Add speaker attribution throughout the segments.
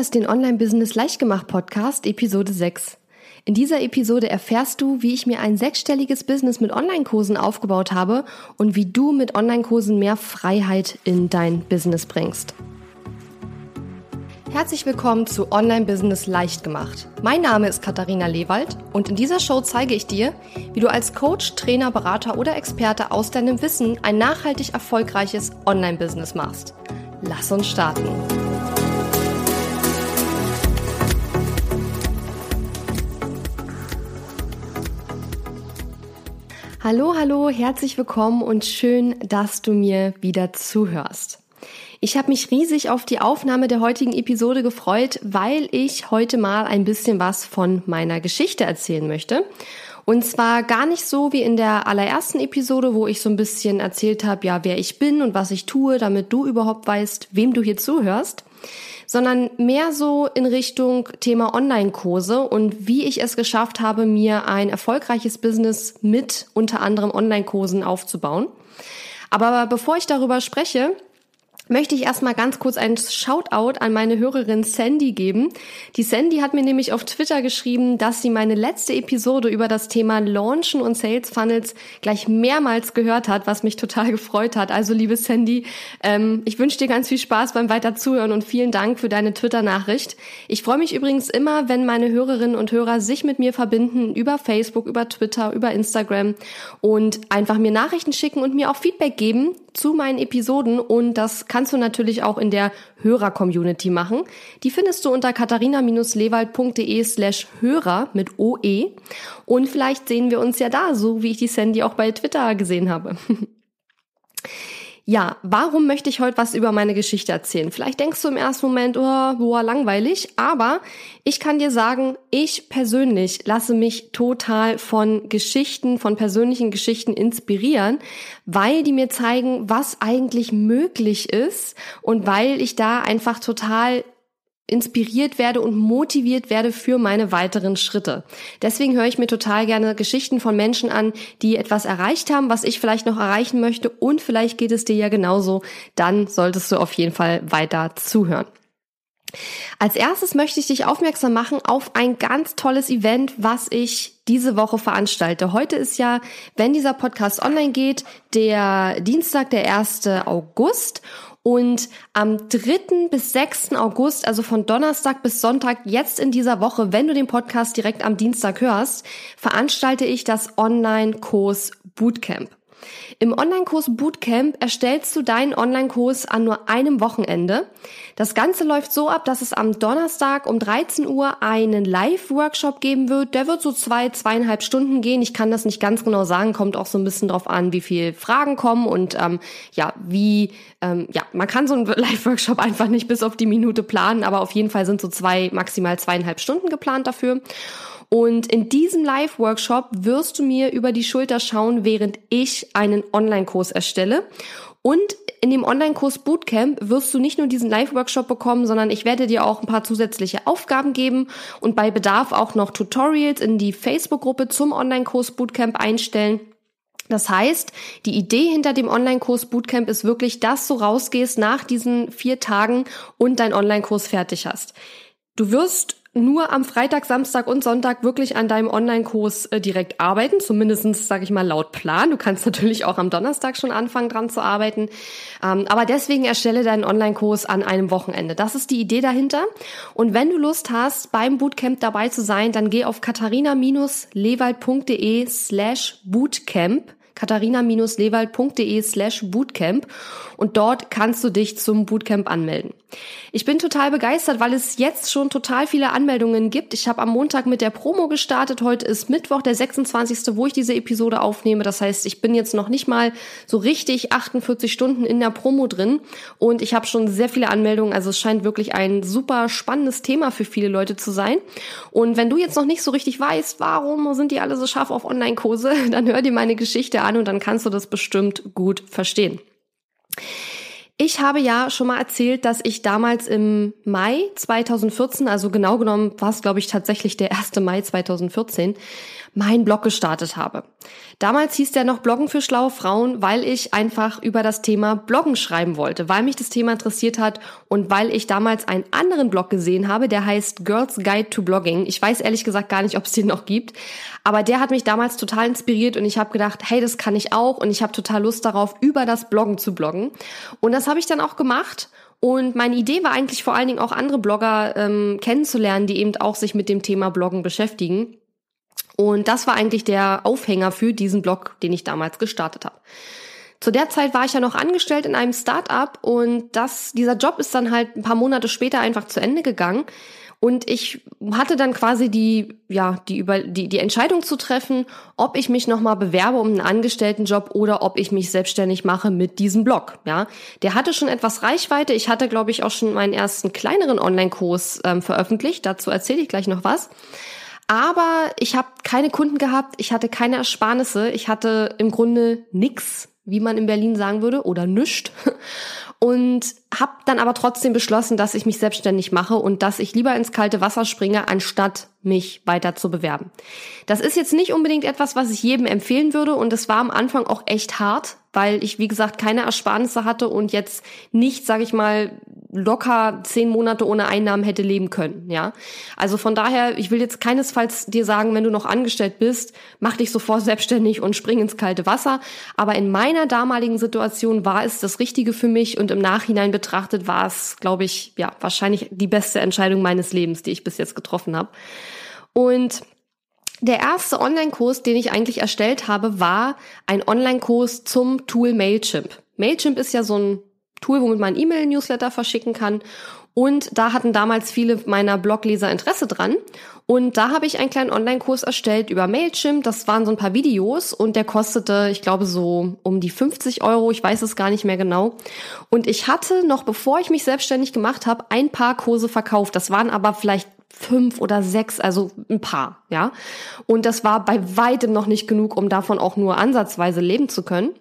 Speaker 1: hörst den Online-Business Leichtgemacht Podcast, Episode 6. In dieser Episode erfährst du, wie ich mir ein sechsstelliges Business mit Online-Kursen aufgebaut habe und wie du mit Online-Kursen mehr Freiheit in dein Business bringst. Herzlich willkommen zu Online Business leicht gemacht. Mein Name ist Katharina Lewald und in dieser Show zeige ich dir, wie du als Coach, Trainer, Berater oder Experte aus deinem Wissen ein nachhaltig erfolgreiches Online Business machst. Lass uns starten. Hallo, hallo, herzlich willkommen und schön, dass du mir wieder zuhörst. Ich habe mich riesig auf die Aufnahme der heutigen Episode gefreut, weil ich heute mal ein bisschen was von meiner Geschichte erzählen möchte. Und zwar gar nicht so wie in der allerersten Episode, wo ich so ein bisschen erzählt habe, ja, wer ich bin und was ich tue, damit du überhaupt weißt, wem du hier zuhörst, sondern mehr so in Richtung Thema Online-Kurse und wie ich es geschafft habe, mir ein erfolgreiches Business mit unter anderem Online-Kursen aufzubauen. Aber bevor ich darüber spreche, möchte ich erstmal ganz kurz ein Shoutout an meine Hörerin Sandy geben. Die Sandy hat mir nämlich auf Twitter geschrieben, dass sie meine letzte Episode über das Thema Launchen und Sales Funnels gleich mehrmals gehört hat, was mich total gefreut hat. Also liebe Sandy, ähm, ich wünsche dir ganz viel Spaß beim weiter zuhören und vielen Dank für deine Twitter-Nachricht. Ich freue mich übrigens immer, wenn meine Hörerinnen und Hörer sich mit mir verbinden über Facebook, über Twitter, über Instagram und einfach mir Nachrichten schicken und mir auch Feedback geben zu meinen Episoden und das kannst du natürlich auch in der Hörer-Community machen. Die findest du unter katharina-lewald.de slash Hörer mit OE und vielleicht sehen wir uns ja da, so wie ich die Sandy auch bei Twitter gesehen habe. Ja, warum möchte ich heute was über meine Geschichte erzählen? Vielleicht denkst du im ersten Moment, oh, boah, langweilig, aber ich kann dir sagen, ich persönlich lasse mich total von Geschichten, von persönlichen Geschichten inspirieren, weil die mir zeigen, was eigentlich möglich ist und weil ich da einfach total inspiriert werde und motiviert werde für meine weiteren Schritte. Deswegen höre ich mir total gerne Geschichten von Menschen an, die etwas erreicht haben, was ich vielleicht noch erreichen möchte und vielleicht geht es dir ja genauso. Dann solltest du auf jeden Fall weiter zuhören. Als erstes möchte ich dich aufmerksam machen auf ein ganz tolles Event, was ich diese Woche veranstalte. Heute ist ja, wenn dieser Podcast online geht, der Dienstag, der 1. August. Und am 3. bis 6. August, also von Donnerstag bis Sonntag, jetzt in dieser Woche, wenn du den Podcast direkt am Dienstag hörst, veranstalte ich das Online-Kurs Bootcamp. Im Online-Kurs Bootcamp erstellst du deinen Online-Kurs an nur einem Wochenende. Das Ganze läuft so ab, dass es am Donnerstag um 13 Uhr einen Live-Workshop geben wird. Der wird so zwei, zweieinhalb Stunden gehen. Ich kann das nicht ganz genau sagen, kommt auch so ein bisschen drauf an, wie viel Fragen kommen und ähm, ja, wie, ähm, ja, man kann so einen Live-Workshop einfach nicht bis auf die Minute planen, aber auf jeden Fall sind so zwei, maximal zweieinhalb Stunden geplant dafür. Und in diesem Live-Workshop wirst du mir über die Schulter schauen, während ich einen Online-Kurs erstelle. Und in dem Online-Kurs Bootcamp wirst du nicht nur diesen Live-Workshop bekommen, sondern ich werde dir auch ein paar zusätzliche Aufgaben geben und bei Bedarf auch noch Tutorials in die Facebook-Gruppe zum Online-Kurs Bootcamp einstellen. Das heißt, die Idee hinter dem Online-Kurs Bootcamp ist wirklich, dass du rausgehst nach diesen vier Tagen und dein Online-Kurs fertig hast. Du wirst nur am Freitag, Samstag und Sonntag wirklich an deinem Online-Kurs äh, direkt arbeiten, zumindestens sage ich mal laut Plan. Du kannst natürlich auch am Donnerstag schon anfangen dran zu arbeiten, ähm, aber deswegen erstelle deinen Online-Kurs an einem Wochenende. Das ist die Idee dahinter. Und wenn du Lust hast, beim Bootcamp dabei zu sein, dann geh auf katharina-lewald.de slash Bootcamp katharina-lewald.de slash Bootcamp und dort kannst du dich zum Bootcamp anmelden. Ich bin total begeistert, weil es jetzt schon total viele Anmeldungen gibt. Ich habe am Montag mit der Promo gestartet. Heute ist Mittwoch, der 26., wo ich diese Episode aufnehme. Das heißt, ich bin jetzt noch nicht mal so richtig 48 Stunden in der Promo drin und ich habe schon sehr viele Anmeldungen. Also es scheint wirklich ein super spannendes Thema für viele Leute zu sein. Und wenn du jetzt noch nicht so richtig weißt, warum sind die alle so scharf auf Online-Kurse, dann hör dir meine Geschichte an und dann kannst du das bestimmt gut verstehen. Ich habe ja schon mal erzählt, dass ich damals im Mai 2014, also genau genommen war es, glaube ich, tatsächlich der 1. Mai 2014, meinen Blog gestartet habe. Damals hieß der noch Bloggen für schlaue Frauen, weil ich einfach über das Thema Bloggen schreiben wollte, weil mich das Thema interessiert hat und weil ich damals einen anderen Blog gesehen habe, der heißt Girls Guide to Blogging. Ich weiß ehrlich gesagt gar nicht, ob es den noch gibt, aber der hat mich damals total inspiriert und ich habe gedacht, hey, das kann ich auch und ich habe total Lust darauf, über das Bloggen zu bloggen. Und das habe ich dann auch gemacht. Und meine Idee war eigentlich vor allen Dingen auch andere Blogger ähm, kennenzulernen, die eben auch sich mit dem Thema Bloggen beschäftigen. Und das war eigentlich der Aufhänger für diesen Blog, den ich damals gestartet habe. Zu der Zeit war ich ja noch angestellt in einem Start-up und das, dieser Job ist dann halt ein paar Monate später einfach zu Ende gegangen. Und ich hatte dann quasi die, ja, die über, die, die Entscheidung zu treffen, ob ich mich nochmal bewerbe um einen Angestelltenjob oder ob ich mich selbstständig mache mit diesem Blog, ja. Der hatte schon etwas Reichweite. Ich hatte, glaube ich, auch schon meinen ersten kleineren Online-Kurs ähm, veröffentlicht. Dazu erzähle ich gleich noch was. Aber ich habe keine Kunden gehabt, ich hatte keine Ersparnisse, ich hatte im Grunde nix, wie man in Berlin sagen würde, oder nüscht und habe dann aber trotzdem beschlossen, dass ich mich selbstständig mache und dass ich lieber ins kalte Wasser springe, anstatt mich weiter zu bewerben. Das ist jetzt nicht unbedingt etwas, was ich jedem empfehlen würde und es war am Anfang auch echt hart, weil ich, wie gesagt, keine Ersparnisse hatte und jetzt nicht, sage ich mal, locker zehn Monate ohne Einnahmen hätte leben können, ja. Also von daher, ich will jetzt keinesfalls dir sagen, wenn du noch angestellt bist, mach dich sofort selbstständig und spring ins kalte Wasser. Aber in meiner damaligen Situation war es das Richtige für mich und im Nachhinein betrachtet war es, glaube ich, ja, wahrscheinlich die beste Entscheidung meines Lebens, die ich bis jetzt getroffen habe. Und der erste Online-Kurs, den ich eigentlich erstellt habe, war ein Online-Kurs zum Tool Mailchimp. Mailchimp ist ja so ein Tool, womit man E-Mail-Newsletter verschicken kann. Und da hatten damals viele meiner Blogleser Interesse dran. Und da habe ich einen kleinen Online-Kurs erstellt über Mailchimp. Das waren so ein paar Videos und der kostete, ich glaube, so um die 50 Euro. Ich weiß es gar nicht mehr genau. Und ich hatte noch, bevor ich mich selbstständig gemacht habe, ein paar Kurse verkauft. Das waren aber vielleicht fünf oder sechs, also ein paar, ja. Und das war bei weitem noch nicht genug, um davon auch nur ansatzweise leben zu können.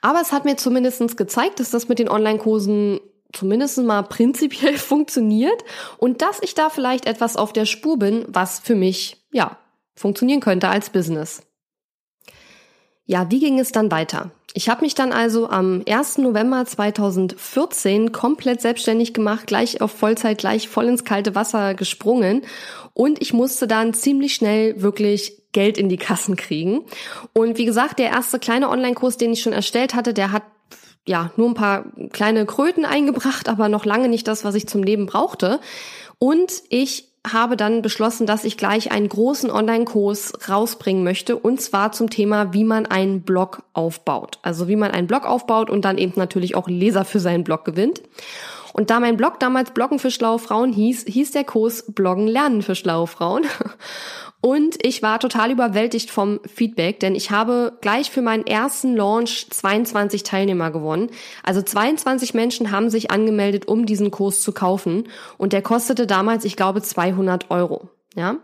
Speaker 1: Aber es hat mir zumindestens gezeigt, dass das mit den Online-Kursen zumindest mal prinzipiell funktioniert und dass ich da vielleicht etwas auf der Spur bin, was für mich, ja, funktionieren könnte als Business. Ja, wie ging es dann weiter? Ich habe mich dann also am 1. November 2014 komplett selbstständig gemacht, gleich auf Vollzeit, gleich voll ins kalte Wasser gesprungen und ich musste dann ziemlich schnell wirklich Geld in die Kassen kriegen. Und wie gesagt, der erste kleine Online-Kurs, den ich schon erstellt hatte, der hat ja nur ein paar kleine Kröten eingebracht, aber noch lange nicht das, was ich zum Leben brauchte. Und ich habe dann beschlossen, dass ich gleich einen großen Online-Kurs rausbringen möchte und zwar zum Thema, wie man einen Blog aufbaut. Also wie man einen Blog aufbaut und dann eben natürlich auch Leser für seinen Blog gewinnt. Und da mein Blog damals Bloggen für schlaue Frauen hieß, hieß der Kurs Bloggen lernen für schlaue Frauen. Und ich war total überwältigt vom Feedback, denn ich habe gleich für meinen ersten Launch 22 Teilnehmer gewonnen. Also 22 Menschen haben sich angemeldet, um diesen Kurs zu kaufen. Und der kostete damals, ich glaube, 200 Euro. Ja.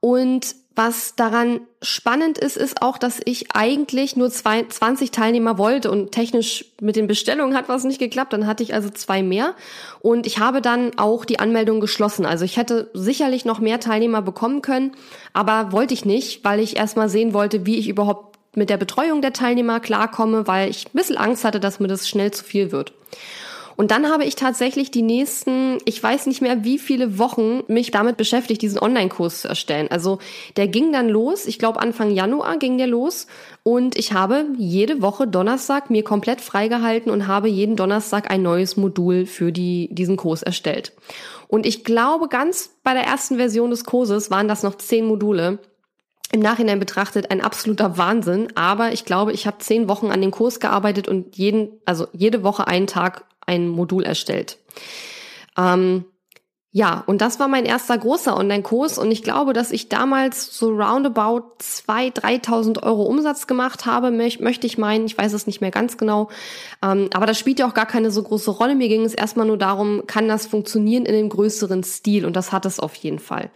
Speaker 1: Und was daran spannend ist, ist auch, dass ich eigentlich nur zwei, 20 Teilnehmer wollte und technisch mit den Bestellungen hat was nicht geklappt. Dann hatte ich also zwei mehr und ich habe dann auch die Anmeldung geschlossen. Also ich hätte sicherlich noch mehr Teilnehmer bekommen können, aber wollte ich nicht, weil ich erstmal sehen wollte, wie ich überhaupt mit der Betreuung der Teilnehmer klarkomme, weil ich ein bisschen Angst hatte, dass mir das schnell zu viel wird. Und dann habe ich tatsächlich die nächsten, ich weiß nicht mehr wie viele Wochen mich damit beschäftigt, diesen Online-Kurs zu erstellen. Also der ging dann los, ich glaube Anfang Januar ging der los und ich habe jede Woche Donnerstag mir komplett freigehalten und habe jeden Donnerstag ein neues Modul für die, diesen Kurs erstellt. Und ich glaube, ganz bei der ersten Version des Kurses waren das noch zehn Module im Nachhinein betrachtet ein absoluter Wahnsinn, aber ich glaube, ich habe zehn Wochen an dem Kurs gearbeitet und jeden, also jede Woche einen Tag ein Modul erstellt. Ähm, ja, und das war mein erster großer Online-Kurs und ich glaube, dass ich damals so roundabout 2.000, 3.000 Euro Umsatz gemacht habe, möchte ich meinen, ich weiß es nicht mehr ganz genau, ähm, aber das spielt ja auch gar keine so große Rolle. Mir ging es erstmal nur darum, kann das funktionieren in einem größeren Stil und das hat es auf jeden Fall.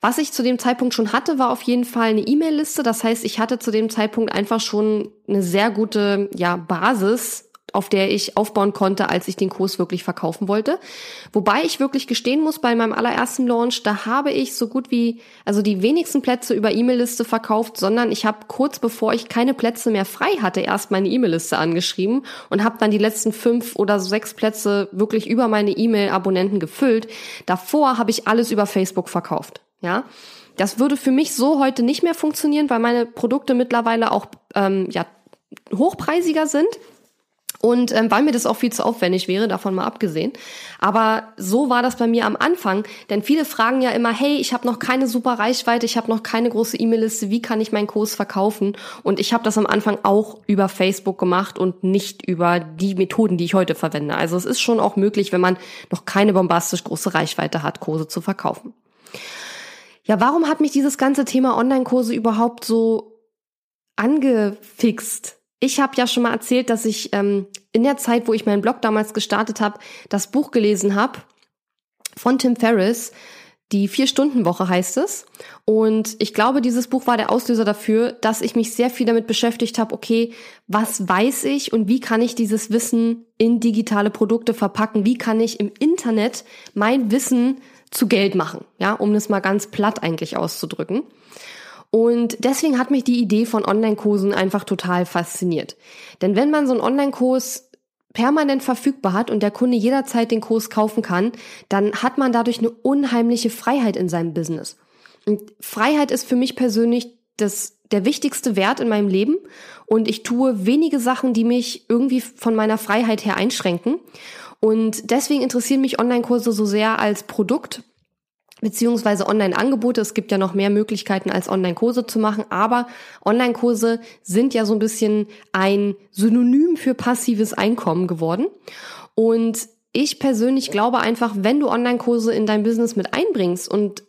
Speaker 1: Was ich zu dem Zeitpunkt schon hatte, war auf jeden Fall eine E-Mail-Liste. Das heißt, ich hatte zu dem Zeitpunkt einfach schon eine sehr gute ja, Basis auf der ich aufbauen konnte, als ich den Kurs wirklich verkaufen wollte. Wobei ich wirklich gestehen muss, bei meinem allerersten Launch, da habe ich so gut wie, also die wenigsten Plätze über E-Mail-Liste verkauft, sondern ich habe kurz bevor ich keine Plätze mehr frei hatte, erst meine E-Mail-Liste angeschrieben und habe dann die letzten fünf oder sechs Plätze wirklich über meine E-Mail-Abonnenten gefüllt. Davor habe ich alles über Facebook verkauft. Ja, das würde für mich so heute nicht mehr funktionieren, weil meine Produkte mittlerweile auch ähm, ja hochpreisiger sind und ähm, weil mir das auch viel zu aufwendig wäre, davon mal abgesehen. Aber so war das bei mir am Anfang, denn viele fragen ja immer, hey, ich habe noch keine super Reichweite, ich habe noch keine große E-Mail-Liste, wie kann ich meinen Kurs verkaufen? Und ich habe das am Anfang auch über Facebook gemacht und nicht über die Methoden, die ich heute verwende. Also es ist schon auch möglich, wenn man noch keine bombastisch große Reichweite hat, Kurse zu verkaufen. Ja, warum hat mich dieses ganze Thema Online-Kurse überhaupt so angefixt? Ich habe ja schon mal erzählt, dass ich ähm, in der Zeit, wo ich meinen Blog damals gestartet habe, das Buch gelesen habe von Tim Ferriss. Die Vier-Stunden-Woche heißt es. Und ich glaube, dieses Buch war der Auslöser dafür, dass ich mich sehr viel damit beschäftigt habe, okay, was weiß ich und wie kann ich dieses Wissen in digitale Produkte verpacken? Wie kann ich im Internet mein Wissen zu Geld machen? Ja, um das mal ganz platt eigentlich auszudrücken. Und deswegen hat mich die Idee von Online-Kursen einfach total fasziniert. Denn wenn man so einen Online-Kurs permanent verfügbar hat und der Kunde jederzeit den Kurs kaufen kann, dann hat man dadurch eine unheimliche Freiheit in seinem Business. Und Freiheit ist für mich persönlich das, der wichtigste Wert in meinem Leben und ich tue wenige Sachen, die mich irgendwie von meiner Freiheit her einschränken. Und deswegen interessieren mich Online-Kurse so sehr als Produkt beziehungsweise Online-Angebote. Es gibt ja noch mehr Möglichkeiten als Online-Kurse zu machen, aber Online-Kurse sind ja so ein bisschen ein Synonym für passives Einkommen geworden. Und ich persönlich glaube einfach, wenn du Online-Kurse in dein Business mit einbringst und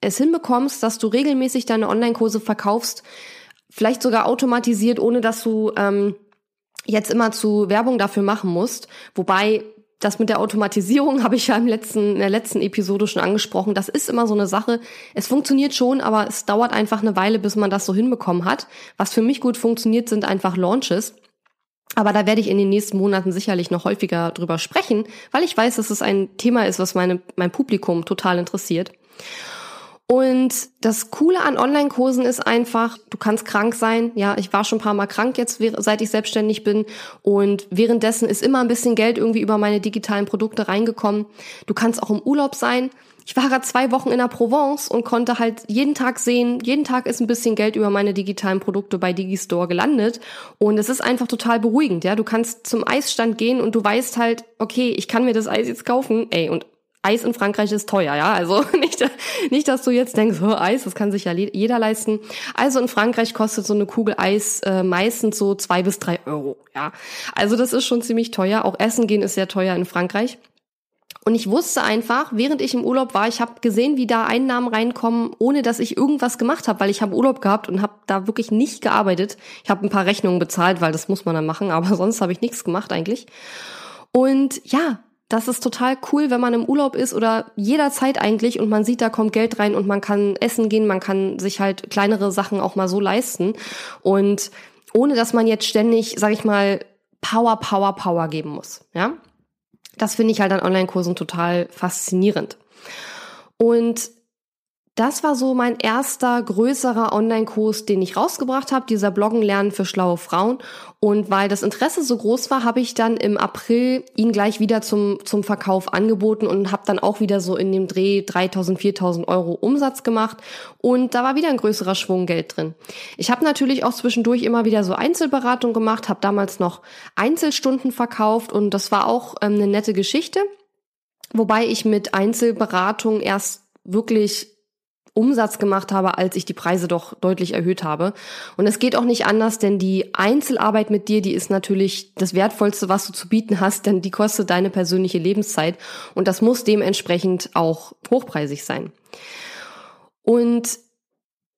Speaker 1: es hinbekommst, dass du regelmäßig deine Online-Kurse verkaufst, vielleicht sogar automatisiert, ohne dass du ähm, jetzt immer zu Werbung dafür machen musst. Wobei das mit der Automatisierung habe ich ja im letzten, in der letzten Episode schon angesprochen. Das ist immer so eine Sache. Es funktioniert schon, aber es dauert einfach eine Weile, bis man das so hinbekommen hat. Was für mich gut funktioniert, sind einfach Launches. Aber da werde ich in den nächsten Monaten sicherlich noch häufiger drüber sprechen, weil ich weiß, dass es ein Thema ist, was meine, mein Publikum total interessiert. Und das Coole an Online-Kursen ist einfach, du kannst krank sein. Ja, ich war schon ein paar Mal krank jetzt, seit ich selbstständig bin. Und währenddessen ist immer ein bisschen Geld irgendwie über meine digitalen Produkte reingekommen. Du kannst auch im Urlaub sein. Ich war gerade zwei Wochen in der Provence und konnte halt jeden Tag sehen, jeden Tag ist ein bisschen Geld über meine digitalen Produkte bei Digistore gelandet. Und es ist einfach total beruhigend, ja. Du kannst zum Eisstand gehen und du weißt halt, okay, ich kann mir das Eis jetzt kaufen. Ey, und Eis in Frankreich ist teuer, ja. Also nicht, nicht, dass du jetzt denkst, oh, Eis, das kann sich ja jeder leisten. Also in Frankreich kostet so eine Kugel Eis äh, meistens so zwei bis drei Euro, ja. Also das ist schon ziemlich teuer. Auch Essen gehen ist sehr teuer in Frankreich. Und ich wusste einfach, während ich im Urlaub war, ich habe gesehen, wie da Einnahmen reinkommen, ohne dass ich irgendwas gemacht habe, weil ich habe Urlaub gehabt und habe da wirklich nicht gearbeitet. Ich habe ein paar Rechnungen bezahlt, weil das muss man dann machen, aber sonst habe ich nichts gemacht eigentlich. Und ja, das ist total cool, wenn man im Urlaub ist oder jederzeit eigentlich und man sieht, da kommt Geld rein und man kann essen gehen, man kann sich halt kleinere Sachen auch mal so leisten und ohne dass man jetzt ständig, sag ich mal, Power, Power, Power geben muss, ja. Das finde ich halt an Online-Kursen total faszinierend. Und das war so mein erster größerer Online-Kurs, den ich rausgebracht habe, dieser Bloggen lernen für schlaue Frauen. Und weil das Interesse so groß war, habe ich dann im April ihn gleich wieder zum, zum Verkauf angeboten und habe dann auch wieder so in dem Dreh 3000, 4000 Euro Umsatz gemacht. Und da war wieder ein größerer Schwung Geld drin. Ich habe natürlich auch zwischendurch immer wieder so Einzelberatung gemacht, habe damals noch Einzelstunden verkauft und das war auch ähm, eine nette Geschichte. Wobei ich mit Einzelberatung erst wirklich Umsatz gemacht habe, als ich die Preise doch deutlich erhöht habe. Und es geht auch nicht anders, denn die Einzelarbeit mit dir, die ist natürlich das Wertvollste, was du zu bieten hast, denn die kostet deine persönliche Lebenszeit und das muss dementsprechend auch hochpreisig sein. Und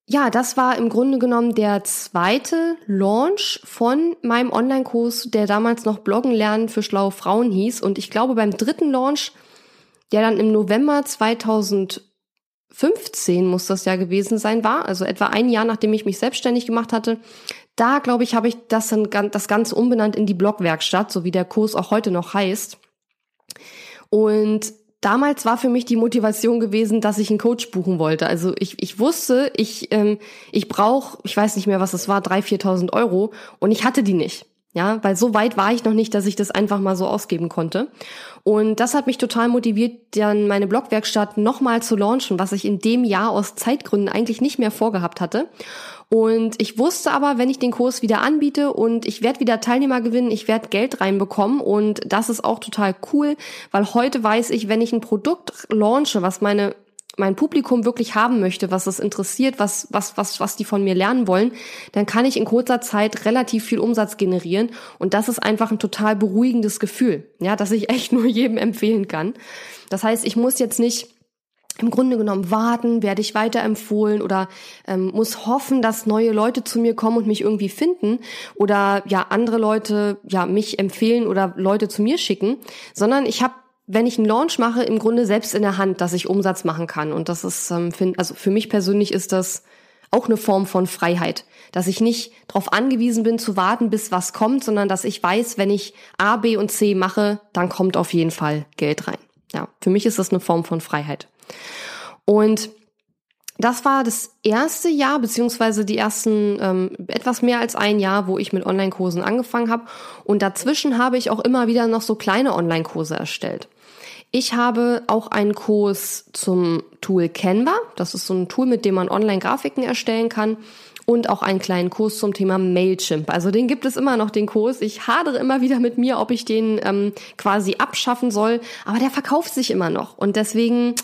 Speaker 1: ja, das war im Grunde genommen der zweite Launch von meinem Online-Kurs, der damals noch Bloggen lernen für schlaue Frauen hieß. Und ich glaube, beim dritten Launch, der dann im November 2000 15 muss das ja gewesen sein, war, also etwa ein Jahr nachdem ich mich selbstständig gemacht hatte, Da, glaube ich, habe ich das dann das Ganze umbenannt in die Blogwerkstatt, so wie der Kurs auch heute noch heißt. Und damals war für mich die Motivation gewesen, dass ich einen Coach buchen wollte. Also ich, ich wusste, ich, ähm, ich brauche, ich weiß nicht mehr, was es war, 3.000, 4.000 Euro und ich hatte die nicht. Ja, weil so weit war ich noch nicht, dass ich das einfach mal so ausgeben konnte. Und das hat mich total motiviert, dann meine Blogwerkstatt nochmal zu launchen, was ich in dem Jahr aus Zeitgründen eigentlich nicht mehr vorgehabt hatte. Und ich wusste aber, wenn ich den Kurs wieder anbiete und ich werde wieder Teilnehmer gewinnen, ich werde Geld reinbekommen und das ist auch total cool, weil heute weiß ich, wenn ich ein Produkt launche, was meine mein Publikum wirklich haben möchte, was es interessiert, was, was, was, was die von mir lernen wollen, dann kann ich in kurzer Zeit relativ viel Umsatz generieren. Und das ist einfach ein total beruhigendes Gefühl, ja, dass ich echt nur jedem empfehlen kann. Das heißt, ich muss jetzt nicht im Grunde genommen warten, werde ich weiterempfohlen oder ähm, muss hoffen, dass neue Leute zu mir kommen und mich irgendwie finden oder ja andere Leute ja mich empfehlen oder Leute zu mir schicken, sondern ich habe wenn ich einen Launch mache, im Grunde selbst in der Hand, dass ich Umsatz machen kann. Und das ist, ähm, find, also für mich persönlich ist das auch eine Form von Freiheit, dass ich nicht darauf angewiesen bin zu warten, bis was kommt, sondern dass ich weiß, wenn ich A, B und C mache, dann kommt auf jeden Fall Geld rein. Ja, für mich ist das eine Form von Freiheit. Und das war das erste Jahr, beziehungsweise die ersten ähm, etwas mehr als ein Jahr, wo ich mit Online-Kursen angefangen habe. Und dazwischen habe ich auch immer wieder noch so kleine Online-Kurse erstellt. Ich habe auch einen Kurs zum Tool Canva. Das ist so ein Tool, mit dem man Online-Grafiken erstellen kann. Und auch einen kleinen Kurs zum Thema Mailchimp. Also den gibt es immer noch, den Kurs. Ich hadere immer wieder mit mir, ob ich den ähm, quasi abschaffen soll. Aber der verkauft sich immer noch. Und deswegen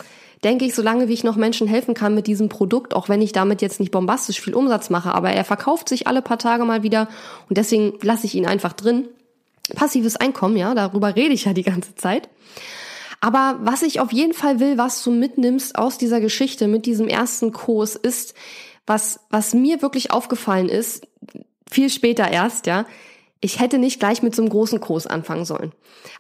Speaker 1: denke ich, solange wie ich noch Menschen helfen kann mit diesem Produkt, auch wenn ich damit jetzt nicht bombastisch viel Umsatz mache, aber er verkauft sich alle paar Tage mal wieder und deswegen lasse ich ihn einfach drin. Passives Einkommen, ja, darüber rede ich ja die ganze Zeit. Aber was ich auf jeden Fall will, was du mitnimmst aus dieser Geschichte mit diesem ersten Kurs, ist, was, was mir wirklich aufgefallen ist, viel später erst, ja, ich hätte nicht gleich mit so einem großen Kurs anfangen sollen.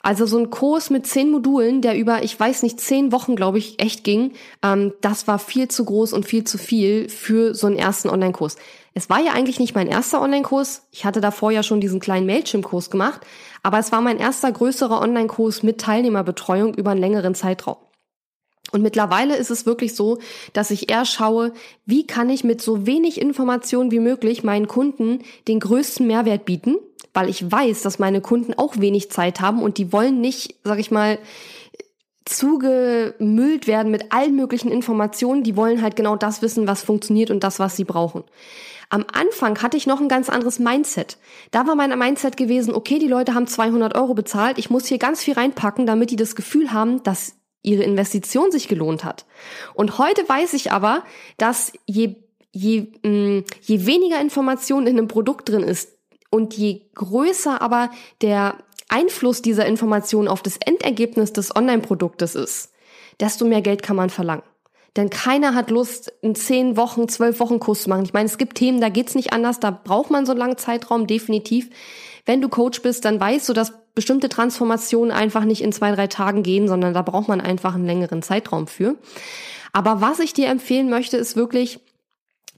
Speaker 1: Also so ein Kurs mit zehn Modulen, der über, ich weiß nicht, zehn Wochen, glaube ich, echt ging, ähm, das war viel zu groß und viel zu viel für so einen ersten Online-Kurs. Es war ja eigentlich nicht mein erster Online-Kurs. Ich hatte davor ja schon diesen kleinen Mailchimp-Kurs gemacht, aber es war mein erster größerer Online-Kurs mit Teilnehmerbetreuung über einen längeren Zeitraum. Und mittlerweile ist es wirklich so, dass ich eher schaue, wie kann ich mit so wenig Informationen wie möglich meinen Kunden den größten Mehrwert bieten weil ich weiß, dass meine Kunden auch wenig Zeit haben und die wollen nicht, sag ich mal, zugemüllt werden mit allen möglichen Informationen. Die wollen halt genau das wissen, was funktioniert und das, was sie brauchen. Am Anfang hatte ich noch ein ganz anderes Mindset. Da war mein Mindset gewesen, okay, die Leute haben 200 Euro bezahlt, ich muss hier ganz viel reinpacken, damit die das Gefühl haben, dass ihre Investition sich gelohnt hat. Und heute weiß ich aber, dass je, je, mm, je weniger Information in einem Produkt drin ist, und je größer aber der Einfluss dieser Information auf das Endergebnis des Online-Produktes ist, desto mehr Geld kann man verlangen. Denn keiner hat Lust, einen zehn Wochen, zwölf Wochen Kurs zu machen. Ich meine, es gibt Themen, da geht's nicht anders, da braucht man so einen langen Zeitraum, definitiv. Wenn du Coach bist, dann weißt du, dass bestimmte Transformationen einfach nicht in zwei, drei Tagen gehen, sondern da braucht man einfach einen längeren Zeitraum für. Aber was ich dir empfehlen möchte, ist wirklich,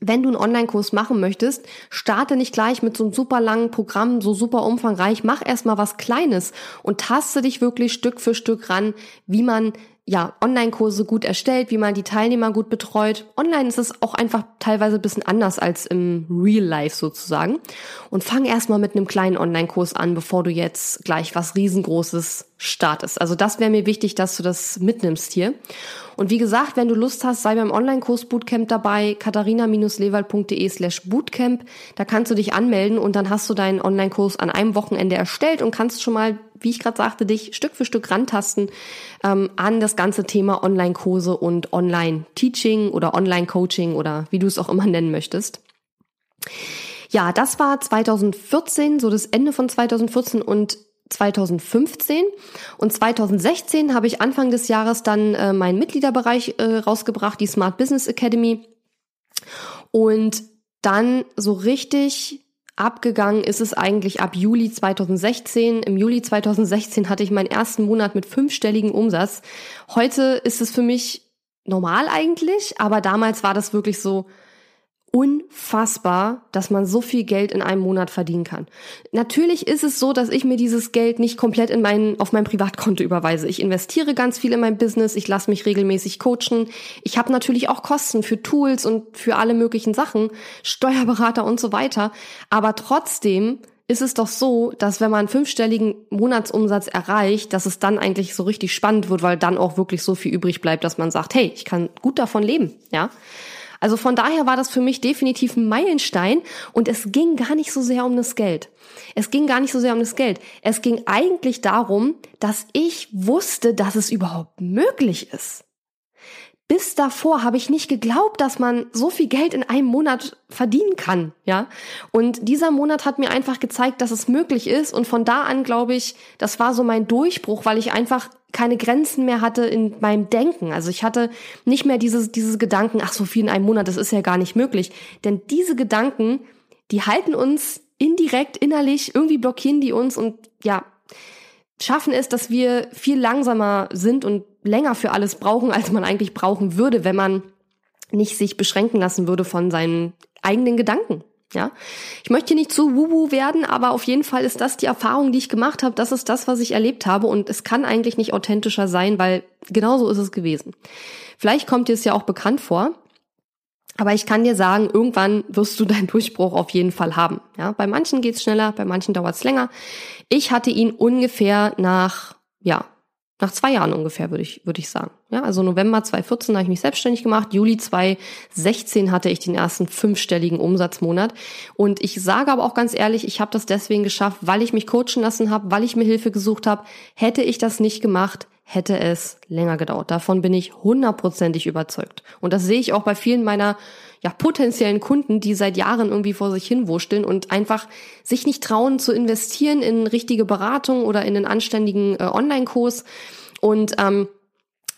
Speaker 1: wenn du einen Online-Kurs machen möchtest, starte nicht gleich mit so einem super langen Programm, so super umfangreich. Mach erstmal was Kleines und taste dich wirklich Stück für Stück ran, wie man ja, Online-Kurse gut erstellt, wie man die Teilnehmer gut betreut. Online ist es auch einfach teilweise ein bisschen anders als im Real Life sozusagen. Und fang erstmal mit einem kleinen Online-Kurs an, bevor du jetzt gleich was riesengroßes startest. Also das wäre mir wichtig, dass du das mitnimmst hier. Und wie gesagt, wenn du Lust hast, sei beim Online-Kurs Bootcamp dabei, katharina-lewald.de slash Bootcamp. Da kannst du dich anmelden und dann hast du deinen Online-Kurs an einem Wochenende erstellt und kannst schon mal, wie ich gerade sagte, dich Stück für Stück rantasten ähm, an das ganze Thema Online-Kurse und Online-Teaching oder Online-Coaching oder wie du es auch immer nennen möchtest. Ja, das war 2014, so das Ende von 2014 und 2015 und 2016 habe ich Anfang des Jahres dann äh, meinen Mitgliederbereich äh, rausgebracht, die Smart Business Academy. Und dann so richtig abgegangen ist es eigentlich ab Juli 2016. Im Juli 2016 hatte ich meinen ersten Monat mit fünfstelligen Umsatz. Heute ist es für mich normal eigentlich, aber damals war das wirklich so, unfassbar, dass man so viel Geld in einem Monat verdienen kann. Natürlich ist es so, dass ich mir dieses Geld nicht komplett in mein, auf mein Privatkonto überweise. Ich investiere ganz viel in mein Business, ich lasse mich regelmäßig coachen. Ich habe natürlich auch Kosten für Tools und für alle möglichen Sachen, Steuerberater und so weiter. Aber trotzdem ist es doch so, dass wenn man einen fünfstelligen Monatsumsatz erreicht, dass es dann eigentlich so richtig spannend wird, weil dann auch wirklich so viel übrig bleibt, dass man sagt, hey, ich kann gut davon leben, ja. Also von daher war das für mich definitiv ein Meilenstein und es ging gar nicht so sehr um das Geld. Es ging gar nicht so sehr um das Geld. Es ging eigentlich darum, dass ich wusste, dass es überhaupt möglich ist. Bis davor habe ich nicht geglaubt, dass man so viel Geld in einem Monat verdienen kann, ja. Und dieser Monat hat mir einfach gezeigt, dass es möglich ist. Und von da an glaube ich, das war so mein Durchbruch, weil ich einfach keine Grenzen mehr hatte in meinem Denken. Also ich hatte nicht mehr dieses, dieses Gedanken, ach so viel in einem Monat, das ist ja gar nicht möglich. Denn diese Gedanken, die halten uns indirekt, innerlich, irgendwie blockieren die uns und ja, schaffen es, dass wir viel langsamer sind und länger für alles brauchen, als man eigentlich brauchen würde, wenn man nicht sich beschränken lassen würde von seinen eigenen Gedanken. Ja, ich möchte hier nicht zu wubu werden, aber auf jeden Fall ist das die Erfahrung, die ich gemacht habe. Das ist das, was ich erlebt habe und es kann eigentlich nicht authentischer sein, weil genauso ist es gewesen. Vielleicht kommt dir es ja auch bekannt vor, aber ich kann dir sagen, irgendwann wirst du deinen Durchbruch auf jeden Fall haben. Ja, bei manchen geht's schneller, bei manchen dauert's länger. Ich hatte ihn ungefähr nach ja nach zwei Jahren ungefähr, würde ich, würde ich sagen. Ja, also November 2014 habe ich mich selbstständig gemacht. Juli 2016 hatte ich den ersten fünfstelligen Umsatzmonat. Und ich sage aber auch ganz ehrlich, ich habe das deswegen geschafft, weil ich mich coachen lassen habe, weil ich mir Hilfe gesucht habe. Hätte ich das nicht gemacht, hätte es länger gedauert. Davon bin ich hundertprozentig überzeugt. Und das sehe ich auch bei vielen meiner ja, potenziellen Kunden, die seit Jahren irgendwie vor sich hin wurschteln und einfach sich nicht trauen zu investieren in richtige Beratung oder in einen anständigen äh, Online-Kurs. Und ähm,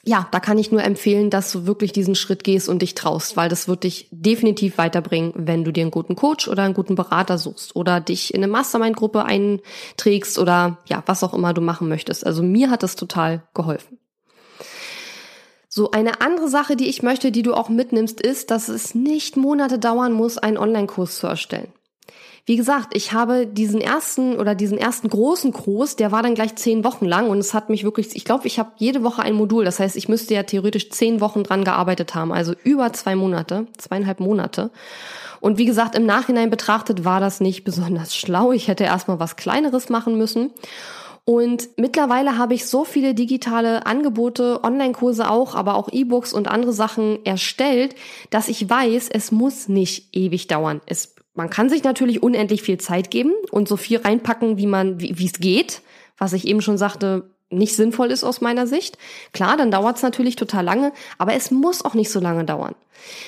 Speaker 1: ja, da kann ich nur empfehlen, dass du wirklich diesen Schritt gehst und dich traust, weil das wird dich definitiv weiterbringen, wenn du dir einen guten Coach oder einen guten Berater suchst oder dich in eine Mastermind-Gruppe einträgst oder ja, was auch immer du machen möchtest. Also mir hat das total geholfen. So, eine andere Sache, die ich möchte, die du auch mitnimmst, ist, dass es nicht Monate dauern muss, einen Online-Kurs zu erstellen. Wie gesagt, ich habe diesen ersten oder diesen ersten großen Kurs, der war dann gleich zehn Wochen lang und es hat mich wirklich, ich glaube, ich habe jede Woche ein Modul. Das heißt, ich müsste ja theoretisch zehn Wochen dran gearbeitet haben, also über zwei Monate, zweieinhalb Monate. Und wie gesagt, im Nachhinein betrachtet war das nicht besonders schlau. Ich hätte erstmal was Kleineres machen müssen. Und mittlerweile habe ich so viele digitale Angebote, Online-Kurse auch, aber auch E-Books und andere Sachen erstellt, dass ich weiß, es muss nicht ewig dauern. Es, man kann sich natürlich unendlich viel Zeit geben und so viel reinpacken, wie man, wie es geht, was ich eben schon sagte, nicht sinnvoll ist aus meiner Sicht. Klar, dann dauert es natürlich total lange, aber es muss auch nicht so lange dauern.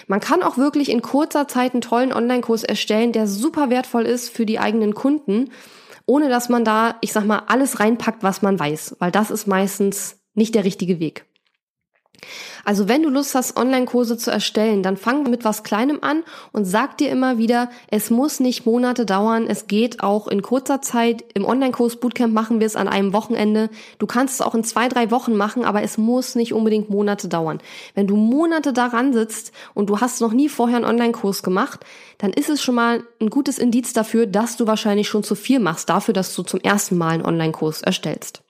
Speaker 1: Man kann auch wirklich in kurzer Zeit einen tollen Online-Kurs erstellen, der super wertvoll ist für die eigenen Kunden ohne dass man da, ich sag mal, alles reinpackt, was man weiß, weil das ist meistens nicht der richtige Weg. Also wenn du Lust hast, Online-Kurse zu erstellen, dann fang mit was Kleinem an und sag dir immer wieder, es muss nicht Monate dauern, es geht auch in kurzer Zeit. Im Online-Kurs Bootcamp machen wir es an einem Wochenende. Du kannst es auch in zwei, drei Wochen machen, aber es muss nicht unbedingt Monate dauern. Wenn du Monate daran sitzt und du hast noch nie vorher einen Online-Kurs gemacht, dann ist es schon mal ein gutes Indiz dafür, dass du wahrscheinlich schon zu viel machst, dafür, dass du zum ersten Mal einen Online-Kurs erstellst.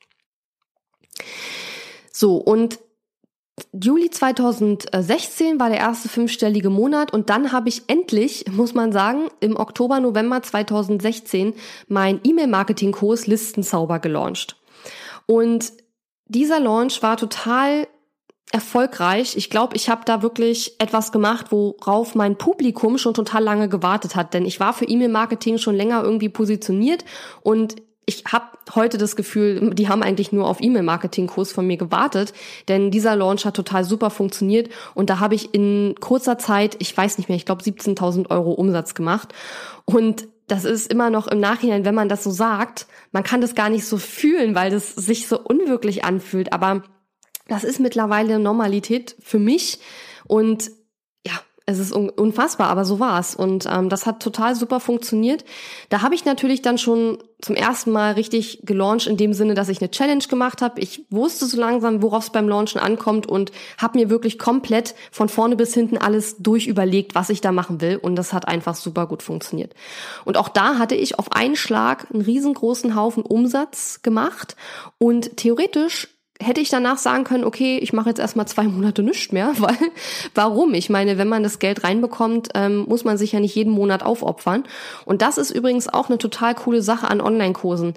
Speaker 1: So, und Juli 2016 war der erste fünfstellige Monat und dann habe ich endlich, muss man sagen, im Oktober, November 2016 mein E-Mail-Marketing-Kurs Listenzauber gelauncht. Und dieser Launch war total erfolgreich. Ich glaube, ich habe da wirklich etwas gemacht, worauf mein Publikum schon total lange gewartet hat. Denn ich war für E-Mail-Marketing schon länger irgendwie positioniert und ich habe heute das Gefühl, die haben eigentlich nur auf E-Mail-Marketing-Kurs von mir gewartet, denn dieser Launch hat total super funktioniert und da habe ich in kurzer Zeit, ich weiß nicht mehr, ich glaube 17.000 Euro Umsatz gemacht. Und das ist immer noch im Nachhinein, wenn man das so sagt, man kann das gar nicht so fühlen, weil das sich so unwirklich anfühlt, aber das ist mittlerweile Normalität für mich und es ist unfassbar, aber so war's und ähm, das hat total super funktioniert. Da habe ich natürlich dann schon zum ersten Mal richtig gelauncht in dem Sinne, dass ich eine Challenge gemacht habe. Ich wusste so langsam, worauf es beim Launchen ankommt und habe mir wirklich komplett von vorne bis hinten alles durchüberlegt, was ich da machen will und das hat einfach super gut funktioniert. Und auch da hatte ich auf einen Schlag einen riesengroßen Haufen Umsatz gemacht und theoretisch hätte ich danach sagen können, okay, ich mache jetzt erstmal zwei Monate nichts mehr, weil warum? Ich meine, wenn man das Geld reinbekommt, ähm, muss man sich ja nicht jeden Monat aufopfern. Und das ist übrigens auch eine total coole Sache an Online-Kursen.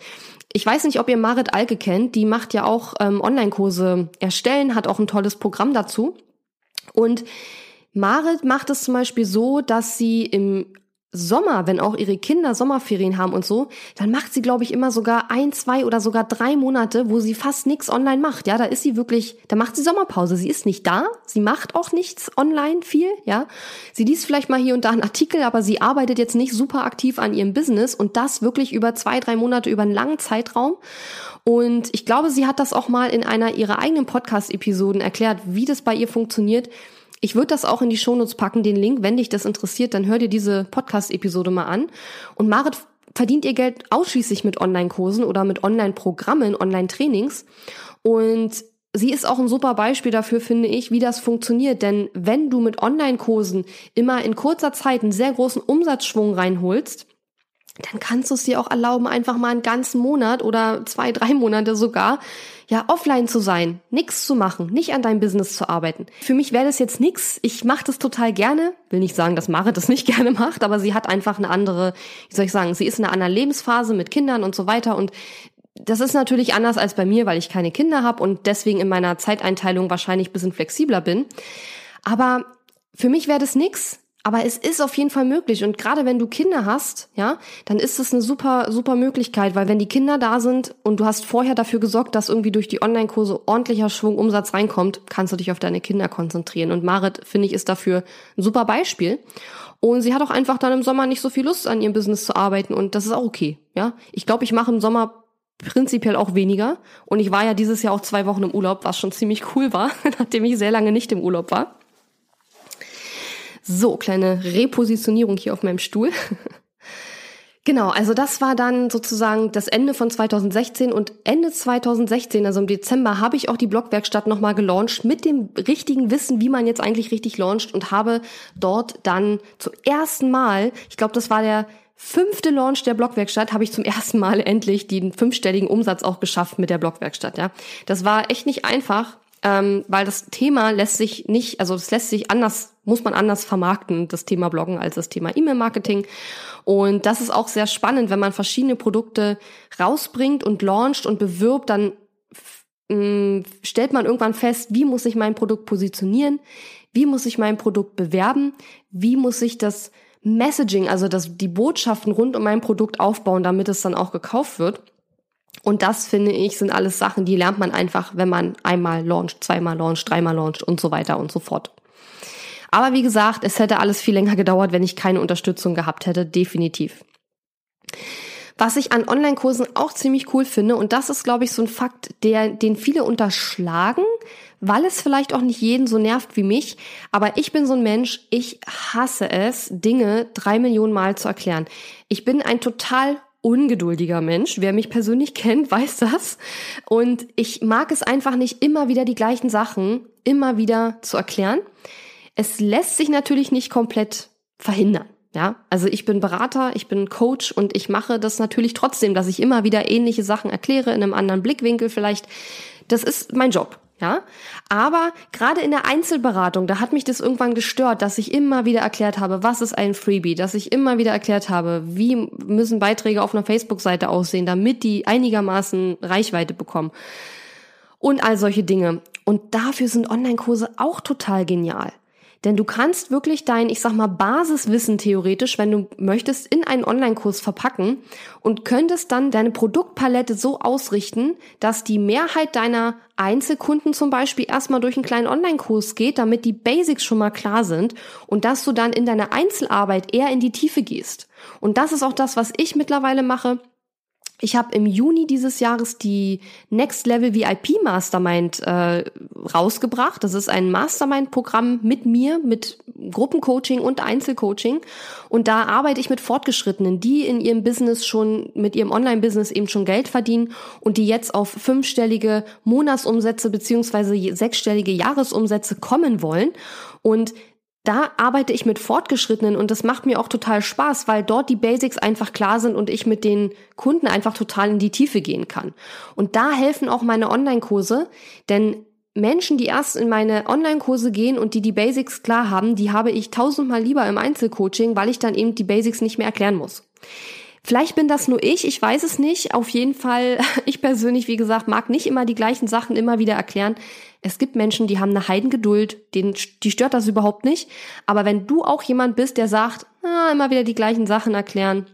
Speaker 1: Ich weiß nicht, ob ihr Marit Alke kennt, die macht ja auch ähm, Online-Kurse erstellen, hat auch ein tolles Programm dazu. Und Marit macht es zum Beispiel so, dass sie im Sommer, wenn auch ihre Kinder Sommerferien haben und so, dann macht sie, glaube ich, immer sogar ein, zwei oder sogar drei Monate, wo sie fast nichts online macht. Ja, da ist sie wirklich, da macht sie Sommerpause. Sie ist nicht da, sie macht auch nichts online viel, ja. Sie liest vielleicht mal hier und da einen Artikel, aber sie arbeitet jetzt nicht super aktiv an ihrem Business und das wirklich über zwei, drei Monate, über einen langen Zeitraum. Und ich glaube, sie hat das auch mal in einer ihrer eigenen Podcast-Episoden erklärt, wie das bei ihr funktioniert ich würde das auch in die Shownotes packen, den Link. Wenn dich das interessiert, dann hör dir diese Podcast-Episode mal an. Und Marit verdient ihr Geld ausschließlich mit Online-Kursen oder mit Online-Programmen, Online-Trainings. Und sie ist auch ein super Beispiel dafür, finde ich, wie das funktioniert. Denn wenn du mit Online-Kursen immer in kurzer Zeit einen sehr großen Umsatzschwung reinholst, dann kannst du es dir auch erlauben, einfach mal einen ganzen Monat oder zwei, drei Monate sogar, ja, offline zu sein, nichts zu machen, nicht an deinem Business zu arbeiten. Für mich wäre das jetzt nix. Ich mache das total gerne. Will nicht sagen, dass Marit das nicht gerne macht, aber sie hat einfach eine andere, wie soll ich sagen, sie ist in einer anderen Lebensphase mit Kindern und so weiter und das ist natürlich anders als bei mir, weil ich keine Kinder habe und deswegen in meiner Zeiteinteilung wahrscheinlich bisschen flexibler bin. Aber für mich wäre das nix. Aber es ist auf jeden Fall möglich. Und gerade wenn du Kinder hast, ja, dann ist es eine super, super Möglichkeit, weil wenn die Kinder da sind und du hast vorher dafür gesorgt, dass irgendwie durch die Online-Kurse ordentlicher Schwung Umsatz reinkommt, kannst du dich auf deine Kinder konzentrieren. Und Marit, finde ich, ist dafür ein super Beispiel. Und sie hat auch einfach dann im Sommer nicht so viel Lust, an ihrem Business zu arbeiten. Und das ist auch okay, ja. Ich glaube, ich mache im Sommer prinzipiell auch weniger. Und ich war ja dieses Jahr auch zwei Wochen im Urlaub, was schon ziemlich cool war, nachdem ich sehr lange nicht im Urlaub war. So, kleine Repositionierung hier auf meinem Stuhl. Genau, also das war dann sozusagen das Ende von 2016 und Ende 2016, also im Dezember, habe ich auch die Blogwerkstatt nochmal gelauncht mit dem richtigen Wissen, wie man jetzt eigentlich richtig launcht und habe dort dann zum ersten Mal, ich glaube, das war der fünfte Launch der Blogwerkstatt, habe ich zum ersten Mal endlich den fünfstelligen Umsatz auch geschafft mit der Blogwerkstatt. Ja, das war echt nicht einfach, ähm, weil das Thema lässt sich nicht, also es lässt sich anders, muss man anders vermarkten, das Thema Bloggen als das Thema E-Mail-Marketing. Und das ist auch sehr spannend, wenn man verschiedene Produkte rausbringt und launcht und bewirbt, dann mh, stellt man irgendwann fest, wie muss ich mein Produkt positionieren, wie muss ich mein Produkt bewerben, wie muss ich das Messaging, also das, die Botschaften rund um mein Produkt aufbauen, damit es dann auch gekauft wird. Und das finde ich sind alles Sachen, die lernt man einfach, wenn man einmal launcht, zweimal launcht, dreimal launcht und so weiter und so fort. Aber wie gesagt, es hätte alles viel länger gedauert, wenn ich keine Unterstützung gehabt hätte, definitiv. Was ich an Online-Kursen auch ziemlich cool finde, und das ist, glaube ich, so ein Fakt, der, den viele unterschlagen, weil es vielleicht auch nicht jeden so nervt wie mich. Aber ich bin so ein Mensch, ich hasse es, Dinge drei Millionen Mal zu erklären. Ich bin ein total ungeduldiger Mensch. Wer mich persönlich kennt, weiß das. Und ich mag es einfach nicht, immer wieder die gleichen Sachen immer wieder zu erklären. Es lässt sich natürlich nicht komplett verhindern. Ja, also ich bin Berater, ich bin Coach und ich mache das natürlich trotzdem, dass ich immer wieder ähnliche Sachen erkläre in einem anderen Blickwinkel vielleicht. Das ist mein Job. Ja, aber gerade in der Einzelberatung, da hat mich das irgendwann gestört, dass ich immer wieder erklärt habe, was ist ein Freebie, dass ich immer wieder erklärt habe, wie müssen Beiträge auf einer Facebook-Seite aussehen, damit die einigermaßen Reichweite bekommen. Und all solche Dinge. Und dafür sind Online-Kurse auch total genial. Denn du kannst wirklich dein, ich sag mal, Basiswissen theoretisch, wenn du möchtest, in einen Online-Kurs verpacken und könntest dann deine Produktpalette so ausrichten, dass die Mehrheit deiner Einzelkunden zum Beispiel erstmal durch einen kleinen Online-Kurs geht, damit die Basics schon mal klar sind und dass du dann in deiner Einzelarbeit eher in die Tiefe gehst. Und das ist auch das, was ich mittlerweile mache. Ich habe im Juni dieses Jahres die Next Level VIP Mastermind äh, rausgebracht. Das ist ein Mastermind-Programm mit mir, mit Gruppencoaching und Einzelcoaching. Und da arbeite ich mit Fortgeschrittenen, die in ihrem Business schon, mit ihrem Online-Business eben schon Geld verdienen und die jetzt auf fünfstellige Monatsumsätze beziehungsweise sechsstellige Jahresumsätze kommen wollen. Und da arbeite ich mit Fortgeschrittenen und das macht mir auch total Spaß, weil dort die Basics einfach klar sind und ich mit den Kunden einfach total in die Tiefe gehen kann. Und da helfen auch meine Online-Kurse, denn Menschen, die erst in meine Online-Kurse gehen und die die Basics klar haben, die habe ich tausendmal lieber im Einzelcoaching, weil ich dann eben die Basics nicht mehr erklären muss. Vielleicht bin das nur ich, ich weiß es nicht. Auf jeden Fall, ich persönlich, wie gesagt, mag nicht immer die gleichen Sachen immer wieder erklären. Es gibt Menschen, die haben eine Heidengeduld, denen, die stört das überhaupt nicht. Aber wenn du auch jemand bist, der sagt, ah, immer wieder die gleichen Sachen erklären,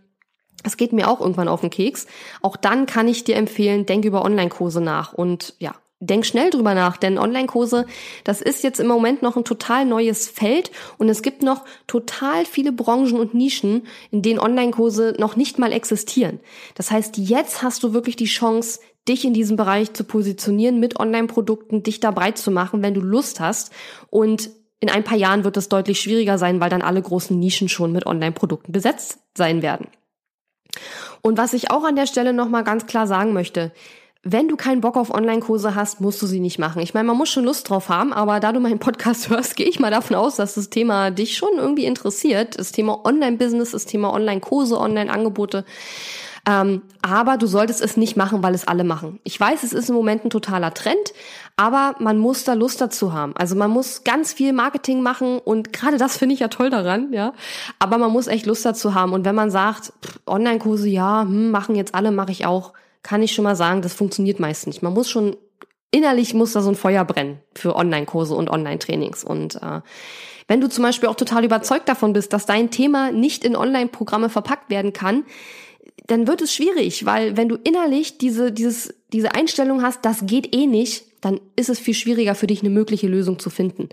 Speaker 1: es geht mir auch irgendwann auf den Keks. Auch dann kann ich dir empfehlen, denk über Online-Kurse nach und ja, denk schnell drüber nach, denn Online-Kurse, das ist jetzt im Moment noch ein total neues Feld und es gibt noch total viele Branchen und Nischen, in denen Online-Kurse noch nicht mal existieren. Das heißt, jetzt hast du wirklich die Chance, dich in diesem Bereich zu positionieren mit Online-Produkten, dich da breit zu machen, wenn du Lust hast und in ein paar Jahren wird es deutlich schwieriger sein, weil dann alle großen Nischen schon mit Online-Produkten besetzt sein werden. Und was ich auch an der Stelle nochmal ganz klar sagen möchte, wenn du keinen Bock auf Online-Kurse hast, musst du sie nicht machen. Ich meine, man muss schon Lust drauf haben, aber da du meinen Podcast hörst, gehe ich mal davon aus, dass das Thema dich schon irgendwie interessiert. Das Thema Online-Business, das Thema Online-Kurse, Online-Angebote. Ähm, aber du solltest es nicht machen, weil es alle machen. Ich weiß, es ist im Moment ein totaler Trend, aber man muss da Lust dazu haben. Also man muss ganz viel Marketing machen und gerade das finde ich ja toll daran, ja. Aber man muss echt Lust dazu haben. Und wenn man sagt, Online-Kurse, ja, hm, machen jetzt alle, mache ich auch kann ich schon mal sagen, das funktioniert meist nicht. Man muss schon innerlich muss da so ein Feuer brennen für Online-Kurse und Online-Trainings. Und äh, wenn du zum Beispiel auch total überzeugt davon bist, dass dein Thema nicht in Online-Programme verpackt werden kann, dann wird es schwierig, weil wenn du innerlich diese, dieses, diese Einstellung hast, das geht eh nicht, dann ist es viel schwieriger für dich, eine mögliche Lösung zu finden.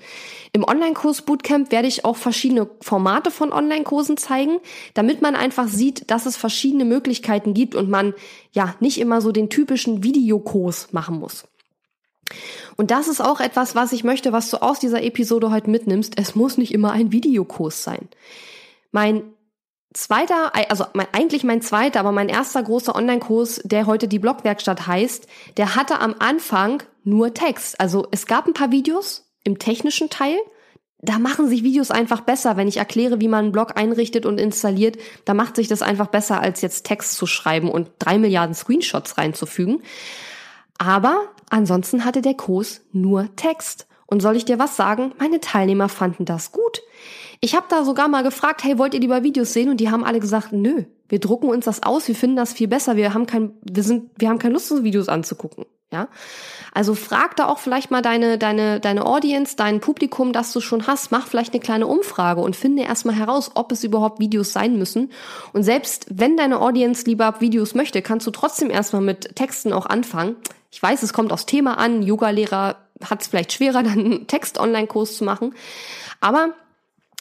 Speaker 1: Im Online-Kurs Bootcamp werde ich auch verschiedene Formate von Online-Kursen zeigen, damit man einfach sieht, dass es verschiedene Möglichkeiten gibt und man ja nicht immer so den typischen Videokurs machen muss. Und das ist auch etwas, was ich möchte, was du aus dieser Episode heute mitnimmst. Es muss nicht immer ein Videokurs sein. Mein zweiter, also mein, eigentlich mein zweiter, aber mein erster großer Online-Kurs, der heute die Blogwerkstatt heißt, der hatte am Anfang nur Text. Also es gab ein paar Videos im technischen Teil. Da machen sich Videos einfach besser, wenn ich erkläre, wie man einen Blog einrichtet und installiert. Da macht sich das einfach besser, als jetzt Text zu schreiben und drei Milliarden Screenshots reinzufügen. Aber ansonsten hatte der Kurs nur Text. Und soll ich dir was sagen? Meine Teilnehmer fanden das gut. Ich habe da sogar mal gefragt, hey, wollt ihr lieber Videos sehen? Und die haben alle gesagt, nö, wir drucken uns das aus, wir finden das viel besser, wir haben kein, wir sind, wir haben keine Lust, so Videos anzugucken. Ja, also frag da auch vielleicht mal deine, deine, deine Audience, dein Publikum, das du schon hast, mach vielleicht eine kleine Umfrage und finde erstmal heraus, ob es überhaupt Videos sein müssen. Und selbst wenn deine Audience lieber Videos möchte, kannst du trotzdem erstmal mit Texten auch anfangen. Ich weiß, es kommt aufs Thema an. Yoga-Lehrer hat es vielleicht schwerer, dann einen Text-Online-Kurs zu machen. Aber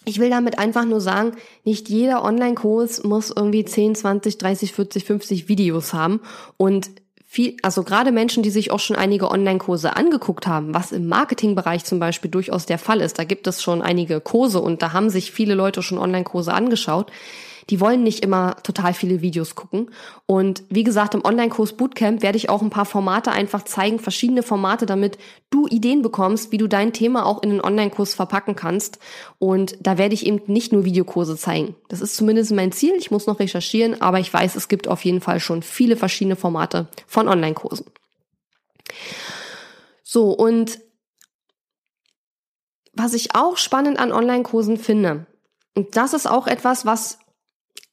Speaker 1: ich will damit einfach nur sagen, nicht jeder Online-Kurs muss irgendwie 10, 20, 30, 40, 50 Videos haben und viel, also gerade Menschen, die sich auch schon einige Online-Kurse angeguckt haben, was im Marketingbereich zum Beispiel durchaus der Fall ist, da gibt es schon einige Kurse und da haben sich viele Leute schon Online-Kurse angeschaut die wollen nicht immer total viele Videos gucken. Und wie gesagt, im Online-Kurs Bootcamp werde ich auch ein paar Formate einfach zeigen, verschiedene Formate, damit du Ideen bekommst, wie du dein Thema auch in den Online-Kurs verpacken kannst. Und da werde ich eben nicht nur Videokurse zeigen. Das ist zumindest mein Ziel. Ich muss noch recherchieren, aber ich weiß, es gibt auf jeden Fall schon viele verschiedene Formate von Online-Kursen. So, und was ich auch spannend an Online-Kursen finde, und das ist auch etwas, was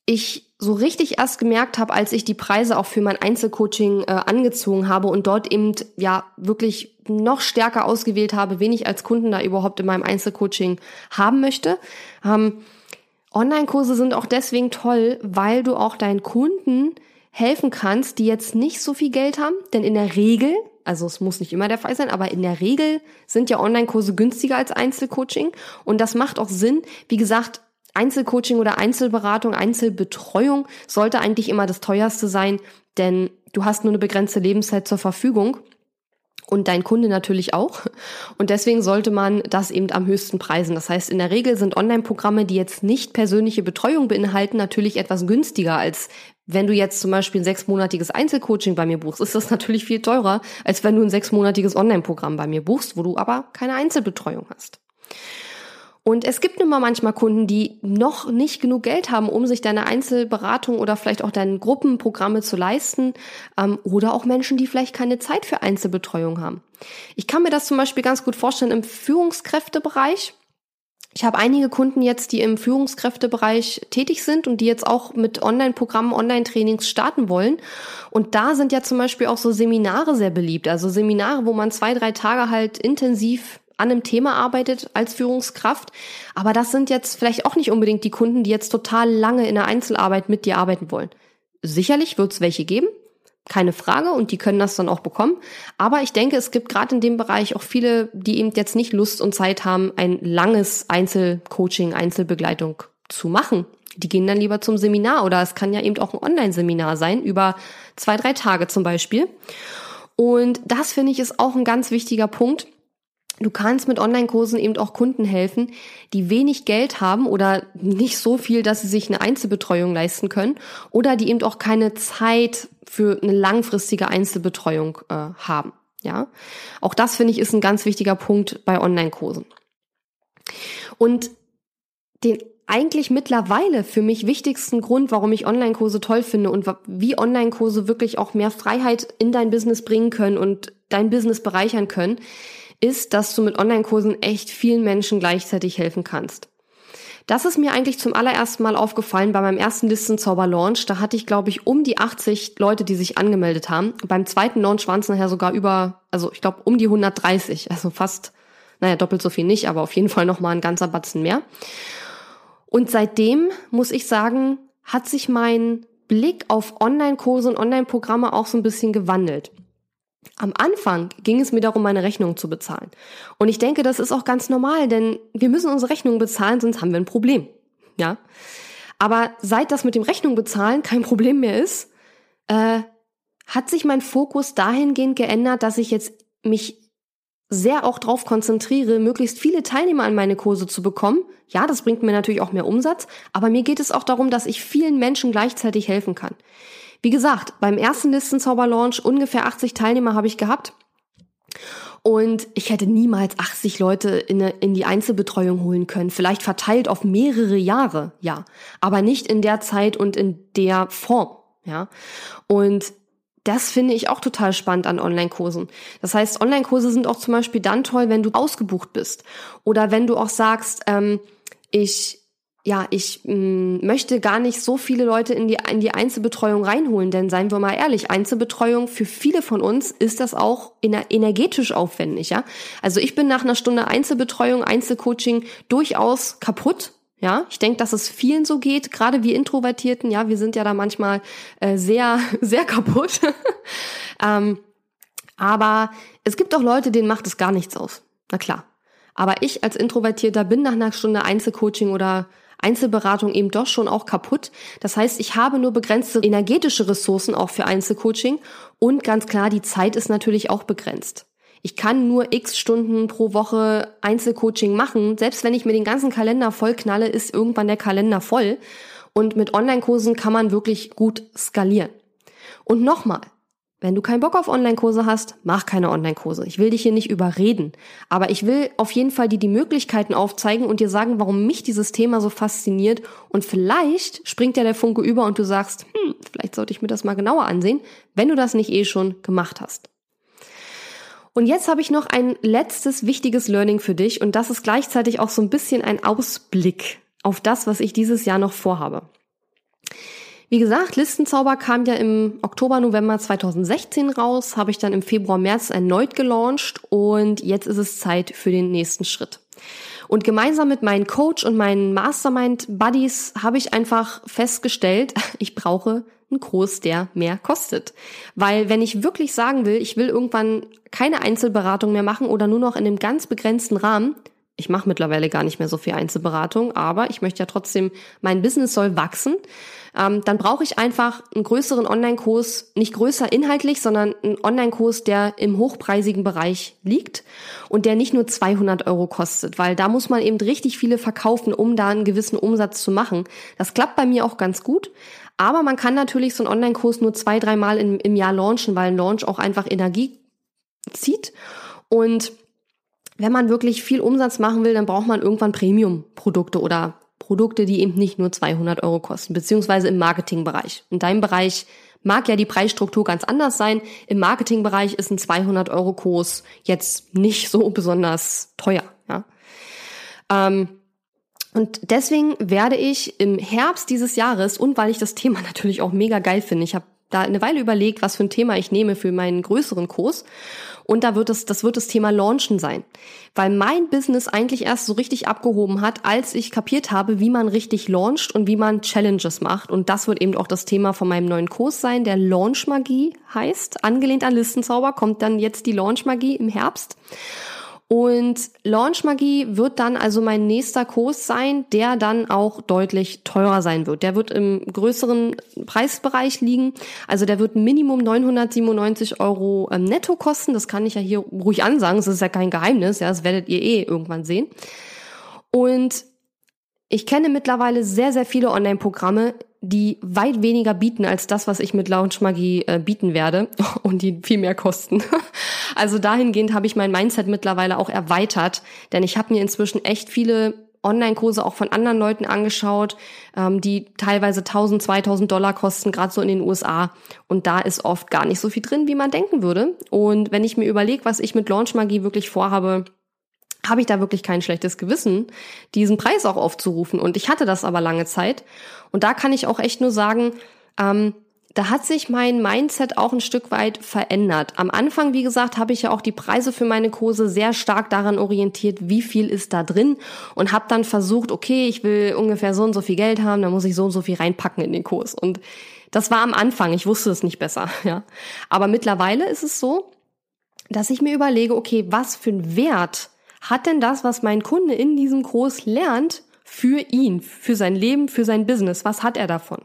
Speaker 1: ich so richtig erst gemerkt habe, als ich die Preise auch für mein Einzelcoaching äh, angezogen habe und dort eben ja wirklich noch stärker ausgewählt habe, wen ich als Kunden da überhaupt in meinem Einzelcoaching haben möchte. Ähm, Online-Kurse sind auch deswegen toll, weil du auch deinen Kunden helfen kannst, die jetzt nicht so viel Geld haben, denn in der Regel, also es muss nicht immer der Fall sein, aber in der Regel sind ja Online-Kurse günstiger als Einzelcoaching und das macht auch Sinn. Wie gesagt, Einzelcoaching oder Einzelberatung, Einzelbetreuung sollte eigentlich immer das teuerste sein, denn du hast nur eine begrenzte Lebenszeit zur Verfügung. und dein Kunde natürlich auch. Und deswegen sollte man das eben am höchsten preisen. Das heißt, in der Regel sind Online-Programme, die jetzt nicht persönliche Betreuung beinhalten, natürlich etwas günstiger als wenn du jetzt zum Beispiel ein sechsmonatiges Einzelcoaching bei mir buchst, ist das natürlich viel teurer, als wenn du ein sechsmonatiges Online-Programm bei mir buchst, wo du aber keine Einzelbetreuung hast. Und es gibt nun mal manchmal Kunden, die noch nicht genug Geld haben, um sich deine Einzelberatung oder vielleicht auch deine Gruppenprogramme zu leisten. Ähm, oder auch Menschen, die vielleicht keine Zeit für Einzelbetreuung haben. Ich kann mir das zum Beispiel ganz gut vorstellen im Führungskräftebereich. Ich habe einige Kunden jetzt, die im Führungskräftebereich tätig sind und die jetzt auch mit Online-Programmen, Online-Trainings starten wollen. Und da sind ja zum Beispiel auch so Seminare sehr beliebt. Also Seminare, wo man zwei, drei Tage halt intensiv an einem Thema arbeitet als Führungskraft. Aber das sind jetzt vielleicht auch nicht unbedingt die Kunden, die jetzt total lange in der Einzelarbeit mit dir arbeiten wollen. Sicherlich wird es welche geben, keine Frage, und die können das dann auch bekommen. Aber ich denke, es gibt gerade in dem Bereich auch viele, die eben jetzt nicht Lust und Zeit haben, ein langes Einzelcoaching, Einzelbegleitung zu machen. Die gehen dann lieber zum Seminar oder es kann ja eben auch ein Online-Seminar sein, über zwei, drei Tage zum Beispiel. Und das finde ich ist auch ein ganz wichtiger Punkt, Du kannst mit Online-Kursen eben auch Kunden helfen, die wenig Geld haben oder nicht so viel, dass sie sich eine Einzelbetreuung leisten können oder die eben auch keine Zeit für eine langfristige Einzelbetreuung äh, haben. Ja, auch das finde ich ist ein ganz wichtiger Punkt bei Online-Kursen. Und den eigentlich mittlerweile für mich wichtigsten Grund, warum ich Online-Kurse toll finde und wie Online-Kurse wirklich auch mehr Freiheit in dein Business bringen können und dein Business bereichern können, ist, dass du mit Online-Kursen echt vielen Menschen gleichzeitig helfen kannst. Das ist mir eigentlich zum allerersten Mal aufgefallen bei meinem ersten Listenzauber-Launch. Da hatte ich, glaube ich, um die 80 Leute, die sich angemeldet haben. Beim zweiten Launch waren es nachher sogar über, also ich glaube, um die 130. Also fast, naja, doppelt so viel nicht, aber auf jeden Fall nochmal ein ganzer Batzen mehr. Und seitdem, muss ich sagen, hat sich mein Blick auf Online-Kurse und Online-Programme auch so ein bisschen gewandelt. Am Anfang ging es mir darum, meine Rechnung zu bezahlen. Und ich denke, das ist auch ganz normal, denn wir müssen unsere Rechnung bezahlen, sonst haben wir ein Problem. Ja. Aber seit das mit dem Rechnung bezahlen kein Problem mehr ist, äh, hat sich mein Fokus dahingehend geändert, dass ich jetzt mich sehr auch darauf konzentriere, möglichst viele Teilnehmer an meine Kurse zu bekommen. Ja, das bringt mir natürlich auch mehr Umsatz, aber mir geht es auch darum, dass ich vielen Menschen gleichzeitig helfen kann. Wie gesagt, beim ersten Listenzauber-Launch ungefähr 80 Teilnehmer habe ich gehabt. Und ich hätte niemals 80 Leute in, eine, in die Einzelbetreuung holen können. Vielleicht verteilt auf mehrere Jahre, ja. Aber nicht in der Zeit und in der Form, ja. Und das finde ich auch total spannend an Online-Kursen. Das heißt, Online-Kurse sind auch zum Beispiel dann toll, wenn du ausgebucht bist. Oder wenn du auch sagst, ähm, ich ja, ich mh, mm, möchte gar nicht so viele Leute in die, in die Einzelbetreuung reinholen, denn seien wir mal ehrlich, Einzelbetreuung für viele von uns ist das auch energetisch aufwendig, ja. Also ich bin nach einer Stunde Einzelbetreuung, Einzelcoaching durchaus kaputt, ja, ich denke, dass es vielen so geht, gerade wir Introvertierten, ja, wir sind ja da manchmal äh, sehr, sehr kaputt. ähm, aber es gibt auch Leute, denen macht es gar nichts aus. Na klar. Aber ich als Introvertierter bin nach einer Stunde Einzelcoaching oder Einzelberatung eben doch schon auch kaputt. Das heißt, ich habe nur begrenzte energetische Ressourcen auch für Einzelcoaching und ganz klar, die Zeit ist natürlich auch begrenzt. Ich kann nur x Stunden pro Woche Einzelcoaching machen. Selbst wenn ich mir den ganzen Kalender voll knalle, ist irgendwann der Kalender voll. Und mit Online-Kursen kann man wirklich gut skalieren. Und nochmal, wenn du keinen Bock auf Online-Kurse hast, mach keine Online-Kurse. Ich will dich hier nicht überreden. Aber ich will auf jeden Fall dir die Möglichkeiten aufzeigen und dir sagen, warum mich dieses Thema so fasziniert. Und vielleicht springt ja der Funke über und du sagst, hm, vielleicht sollte ich mir das mal genauer ansehen, wenn du das nicht eh schon gemacht hast. Und jetzt habe ich noch ein letztes wichtiges Learning für dich und das ist gleichzeitig auch so ein bisschen ein Ausblick auf das, was ich dieses Jahr noch vorhabe. Wie gesagt, Listenzauber kam ja im Oktober, November 2016 raus, habe ich dann im Februar, März erneut gelauncht und jetzt ist es Zeit für den nächsten Schritt. Und gemeinsam mit meinem Coach und meinen Mastermind-Buddies habe ich einfach festgestellt, ich brauche einen Kurs, der mehr kostet. Weil wenn ich wirklich sagen will, ich will irgendwann keine Einzelberatung mehr machen oder nur noch in einem ganz begrenzten Rahmen, ich mache mittlerweile gar nicht mehr so viel Einzelberatung, aber ich möchte ja trotzdem, mein Business soll wachsen. Ähm, dann brauche ich einfach einen größeren Online-Kurs, nicht größer inhaltlich, sondern einen Online-Kurs, der im hochpreisigen Bereich liegt und der nicht nur 200 Euro kostet, weil da muss man eben richtig viele verkaufen, um da einen gewissen Umsatz zu machen. Das klappt bei mir auch ganz gut. Aber man kann natürlich so einen Online-Kurs nur zwei, dreimal im, im Jahr launchen, weil ein Launch auch einfach Energie zieht. Und wenn man wirklich viel Umsatz machen will, dann braucht man irgendwann Premium-Produkte oder Produkte, die eben nicht nur 200 Euro kosten, beziehungsweise im Marketingbereich. In deinem Bereich mag ja die Preisstruktur ganz anders sein. Im Marketingbereich ist ein 200 Euro Kurs jetzt nicht so besonders teuer. Ja? Ähm, und deswegen werde ich im Herbst dieses Jahres und weil ich das Thema natürlich auch mega geil finde, ich habe da eine Weile überlegt, was für ein Thema ich nehme für meinen größeren Kurs. Und da wird es, das wird das Thema Launchen sein. Weil mein Business eigentlich erst so richtig abgehoben hat, als ich kapiert habe, wie man richtig launcht und wie man Challenges macht. Und das wird eben auch das Thema von meinem neuen Kurs sein, der Launch Magie heißt. Angelehnt an Listenzauber kommt dann jetzt die Launch Magie im Herbst. Und Launch Magie wird dann also mein nächster Kurs sein, der dann auch deutlich teurer sein wird. Der wird im größeren Preisbereich liegen. Also der wird Minimum 997 Euro ähm, netto kosten. Das kann ich ja hier ruhig ansagen. Das ist ja kein Geheimnis. Ja, das werdet ihr eh irgendwann sehen. Und ich kenne mittlerweile sehr, sehr viele Online-Programme, die weit weniger bieten als das, was ich mit Launch Magie äh, bieten werde und die viel mehr kosten. Also dahingehend habe ich mein Mindset mittlerweile auch erweitert, denn ich habe mir inzwischen echt viele Online-Kurse auch von anderen Leuten angeschaut, ähm, die teilweise 1000, 2000 Dollar kosten, gerade so in den USA. Und da ist oft gar nicht so viel drin, wie man denken würde. Und wenn ich mir überlege, was ich mit Launch Magie wirklich vorhabe, habe ich da wirklich kein schlechtes Gewissen, diesen Preis auch aufzurufen. Und ich hatte das aber lange Zeit. Und da kann ich auch echt nur sagen, ähm, da hat sich mein Mindset auch ein Stück weit verändert. Am Anfang, wie gesagt, habe ich ja auch die Preise für meine Kurse sehr stark daran orientiert, wie viel ist da drin und habe dann versucht, okay, ich will ungefähr so und so viel Geld haben, dann muss ich so und so viel reinpacken in den Kurs. Und das war am Anfang, ich wusste es nicht besser, ja. Aber mittlerweile ist es so, dass ich mir überlege, okay, was für einen Wert hat denn das, was mein Kunde in diesem Kurs lernt, für ihn, für sein Leben, für sein Business? Was hat er davon?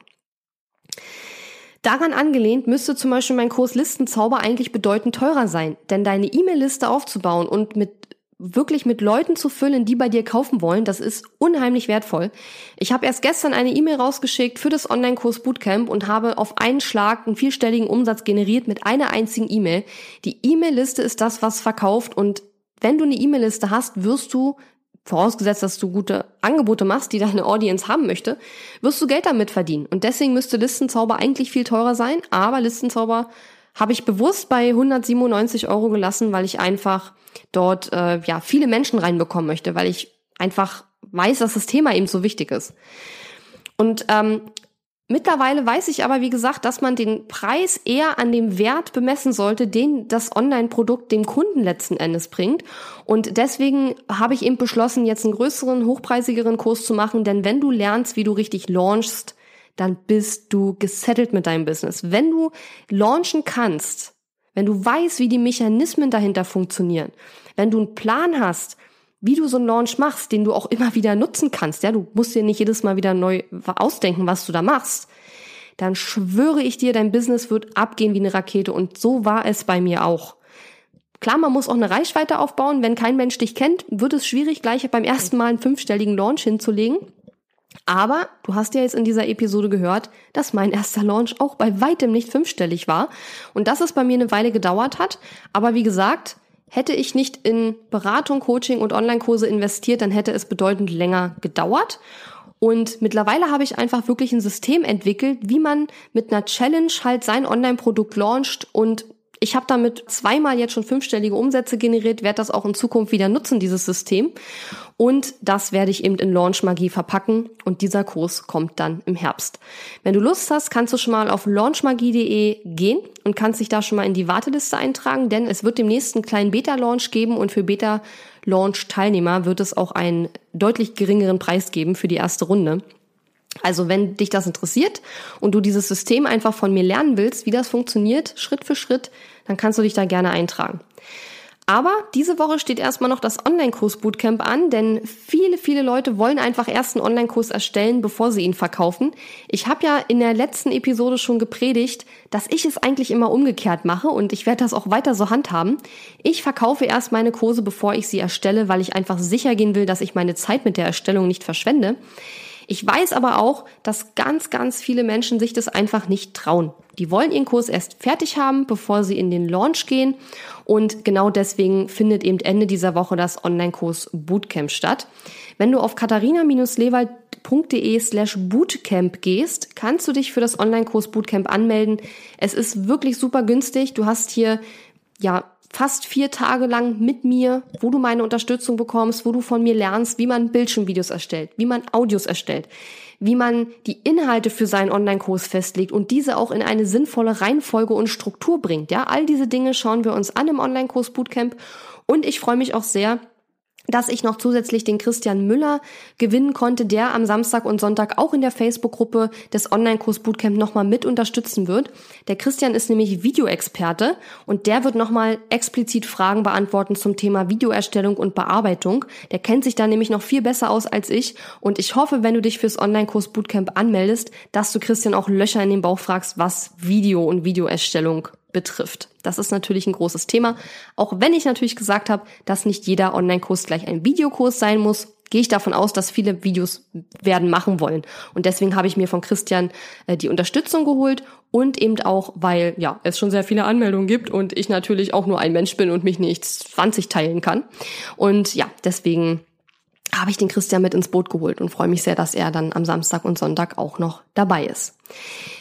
Speaker 1: Daran angelehnt müsste zum Beispiel mein Kurs Listenzauber eigentlich bedeutend teurer sein, denn deine E-Mail-Liste aufzubauen und mit wirklich mit Leuten zu füllen, die bei dir kaufen wollen, das ist unheimlich wertvoll. Ich habe erst gestern eine E-Mail rausgeschickt für das Online-Kurs Bootcamp und habe auf einen Schlag einen vierstelligen Umsatz generiert mit einer einzigen E-Mail. Die E-Mail-Liste ist das, was verkauft und wenn du eine E-Mail-Liste hast, wirst du, vorausgesetzt, dass du gute Angebote machst, die deine Audience haben möchte, wirst du Geld damit verdienen. Und deswegen müsste Listenzauber eigentlich viel teurer sein, aber Listenzauber habe ich bewusst bei 197 Euro gelassen, weil ich einfach dort äh, ja viele Menschen reinbekommen möchte, weil ich einfach weiß, dass das Thema eben so wichtig ist. Und ähm, Mittlerweile weiß ich aber, wie gesagt, dass man den Preis eher an dem Wert bemessen sollte, den das Online-Produkt dem Kunden letzten Endes bringt. Und deswegen habe ich eben beschlossen, jetzt einen größeren, hochpreisigeren Kurs zu machen, denn wenn du lernst, wie du richtig launchst, dann bist du gesettelt mit deinem Business. Wenn du launchen kannst, wenn du weißt, wie die Mechanismen dahinter funktionieren, wenn du einen Plan hast, wie du so einen Launch machst, den du auch immer wieder nutzen kannst, ja, du musst dir nicht jedes Mal wieder neu ausdenken, was du da machst, dann schwöre ich dir, dein Business wird abgehen wie eine Rakete und so war es bei mir auch. Klar, man muss auch eine Reichweite aufbauen. Wenn kein Mensch dich kennt, wird es schwierig, gleich beim ersten Mal einen fünfstelligen Launch hinzulegen. Aber du hast ja jetzt in dieser Episode gehört, dass mein erster Launch auch bei weitem nicht fünfstellig war und dass es bei mir eine Weile gedauert hat. Aber wie gesagt, Hätte ich nicht in Beratung, Coaching und Online-Kurse investiert, dann hätte es bedeutend länger gedauert. Und mittlerweile habe ich einfach wirklich ein System entwickelt, wie man mit einer Challenge halt sein Online-Produkt launcht und ich habe damit zweimal jetzt schon fünfstellige Umsätze generiert, werde das auch in Zukunft wieder nutzen, dieses System. Und das werde ich eben in Launch Magie verpacken und dieser Kurs kommt dann im Herbst. Wenn du Lust hast, kannst du schon mal auf launchmagie.de gehen und kannst dich da schon mal in die Warteliste eintragen, denn es wird demnächst einen kleinen Beta-Launch geben und für Beta-Launch-Teilnehmer wird es auch einen deutlich geringeren Preis geben für die erste Runde. Also wenn dich das interessiert und du dieses System einfach von mir lernen willst, wie das funktioniert, Schritt für Schritt, dann kannst du dich da gerne eintragen. Aber diese Woche steht erstmal noch das Online-Kurs-Bootcamp an, denn viele, viele Leute wollen einfach erst einen Online-Kurs erstellen, bevor sie ihn verkaufen. Ich habe ja in der letzten Episode schon gepredigt, dass ich es eigentlich immer umgekehrt mache und ich werde das auch weiter so handhaben. Ich verkaufe erst meine Kurse, bevor ich sie erstelle, weil ich einfach sicher gehen will, dass ich meine Zeit mit der Erstellung nicht verschwende. Ich weiß aber auch, dass ganz, ganz viele Menschen sich das einfach nicht trauen. Die wollen ihren Kurs erst fertig haben, bevor sie in den Launch gehen. Und genau deswegen findet eben Ende dieser Woche das Online-Kurs Bootcamp statt. Wenn du auf katharina-lewald.de slash Bootcamp gehst, kannst du dich für das Online-Kurs Bootcamp anmelden. Es ist wirklich super günstig. Du hast hier ja fast vier Tage lang mit mir, wo du meine Unterstützung bekommst, wo du von mir lernst, wie man Bildschirmvideos erstellt, wie man Audios erstellt, wie man die Inhalte für seinen Online-Kurs festlegt und diese auch in eine sinnvolle Reihenfolge und Struktur bringt. Ja, all diese Dinge schauen wir uns an im Online-Kurs Bootcamp und ich freue mich auch sehr, dass ich noch zusätzlich den Christian Müller gewinnen konnte, der am Samstag und Sonntag auch in der Facebook-Gruppe des Online-Kurs Bootcamp nochmal mit unterstützen wird. Der Christian ist nämlich Videoexperte und der wird nochmal explizit Fragen beantworten zum Thema Videoerstellung und Bearbeitung. Der kennt sich da nämlich noch viel besser aus als ich und ich hoffe, wenn du dich fürs Online-Kurs Bootcamp anmeldest, dass du Christian auch Löcher in den Bauch fragst, was Video und Videoerstellung betrifft. Das ist natürlich ein großes Thema. Auch wenn ich natürlich gesagt habe, dass nicht jeder Online-Kurs gleich ein Videokurs sein muss, gehe ich davon aus, dass viele Videos werden machen wollen. Und deswegen habe ich mir von Christian äh, die Unterstützung geholt und eben auch, weil ja, es schon sehr viele Anmeldungen gibt und ich natürlich auch nur ein Mensch bin und mich nicht 20 teilen kann. Und ja, deswegen habe ich den Christian mit ins Boot geholt und freue mich sehr, dass er dann am Samstag und Sonntag auch noch dabei ist.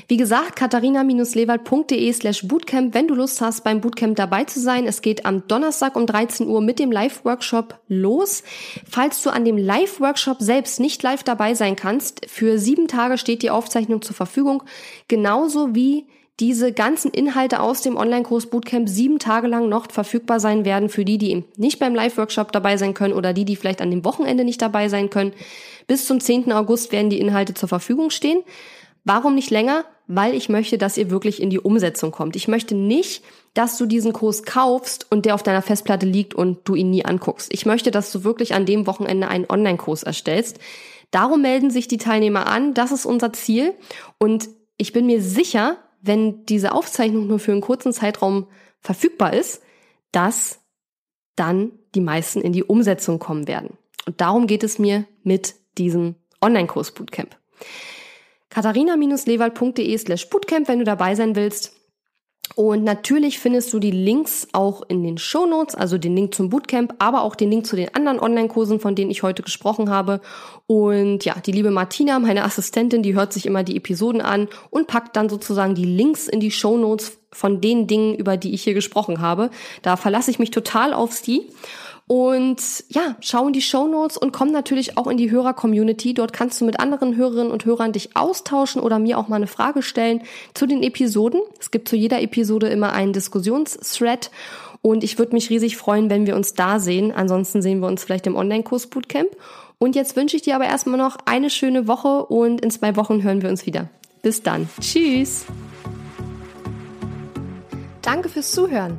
Speaker 1: Wie gesagt, katharina-lewald.de slash Bootcamp, wenn du Lust hast, beim Bootcamp dabei zu sein. Es geht am Donnerstag um 13 Uhr mit dem Live-Workshop los. Falls du an dem Live-Workshop selbst nicht live dabei sein kannst, für sieben Tage steht die Aufzeichnung zur Verfügung, genauso wie diese ganzen Inhalte aus dem Online-Kurs Bootcamp sieben Tage lang noch verfügbar sein werden für die, die nicht beim Live-Workshop dabei sein können oder die, die vielleicht an dem Wochenende nicht dabei sein können. Bis zum 10. August werden die Inhalte zur Verfügung stehen. Warum nicht länger? Weil ich möchte, dass ihr wirklich in die Umsetzung kommt. Ich möchte nicht, dass du diesen Kurs kaufst und der auf deiner Festplatte liegt und du ihn nie anguckst. Ich möchte, dass du wirklich an dem Wochenende einen Online-Kurs erstellst. Darum melden sich die Teilnehmer an. Das ist unser Ziel. Und ich bin mir sicher, wenn diese Aufzeichnung nur für einen kurzen Zeitraum verfügbar ist, dass dann die meisten in die Umsetzung kommen werden. Und darum geht es mir mit diesem Online-Kurs Bootcamp. katharina-lewald.de slash Bootcamp, wenn du dabei sein willst. Und natürlich findest du die Links auch in den Show Notes, also den Link zum Bootcamp, aber auch den Link zu den anderen Online-Kursen, von denen ich heute gesprochen habe. Und ja, die liebe Martina, meine Assistentin, die hört sich immer die Episoden an und packt dann sozusagen die Links in die Show Notes von den Dingen, über die ich hier gesprochen habe. Da verlasse ich mich total auf sie. Und ja, schau in die Show Notes und komm natürlich auch in die Hörer-Community. Dort kannst du mit anderen Hörerinnen und Hörern dich austauschen oder mir auch mal eine Frage stellen zu den Episoden. Es gibt zu jeder Episode immer einen Diskussionsthread und ich würde mich riesig freuen, wenn wir uns da sehen. Ansonsten sehen wir uns vielleicht im Online-Kurs Bootcamp. Und jetzt wünsche ich dir aber erstmal noch eine schöne Woche und in zwei Wochen hören wir uns wieder. Bis dann. Tschüss. Danke fürs Zuhören.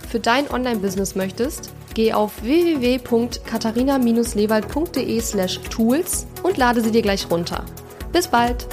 Speaker 1: für dein Online-Business möchtest, Geh auf www.katharina-lewald.de slash tools und lade sie dir gleich runter. Bis bald!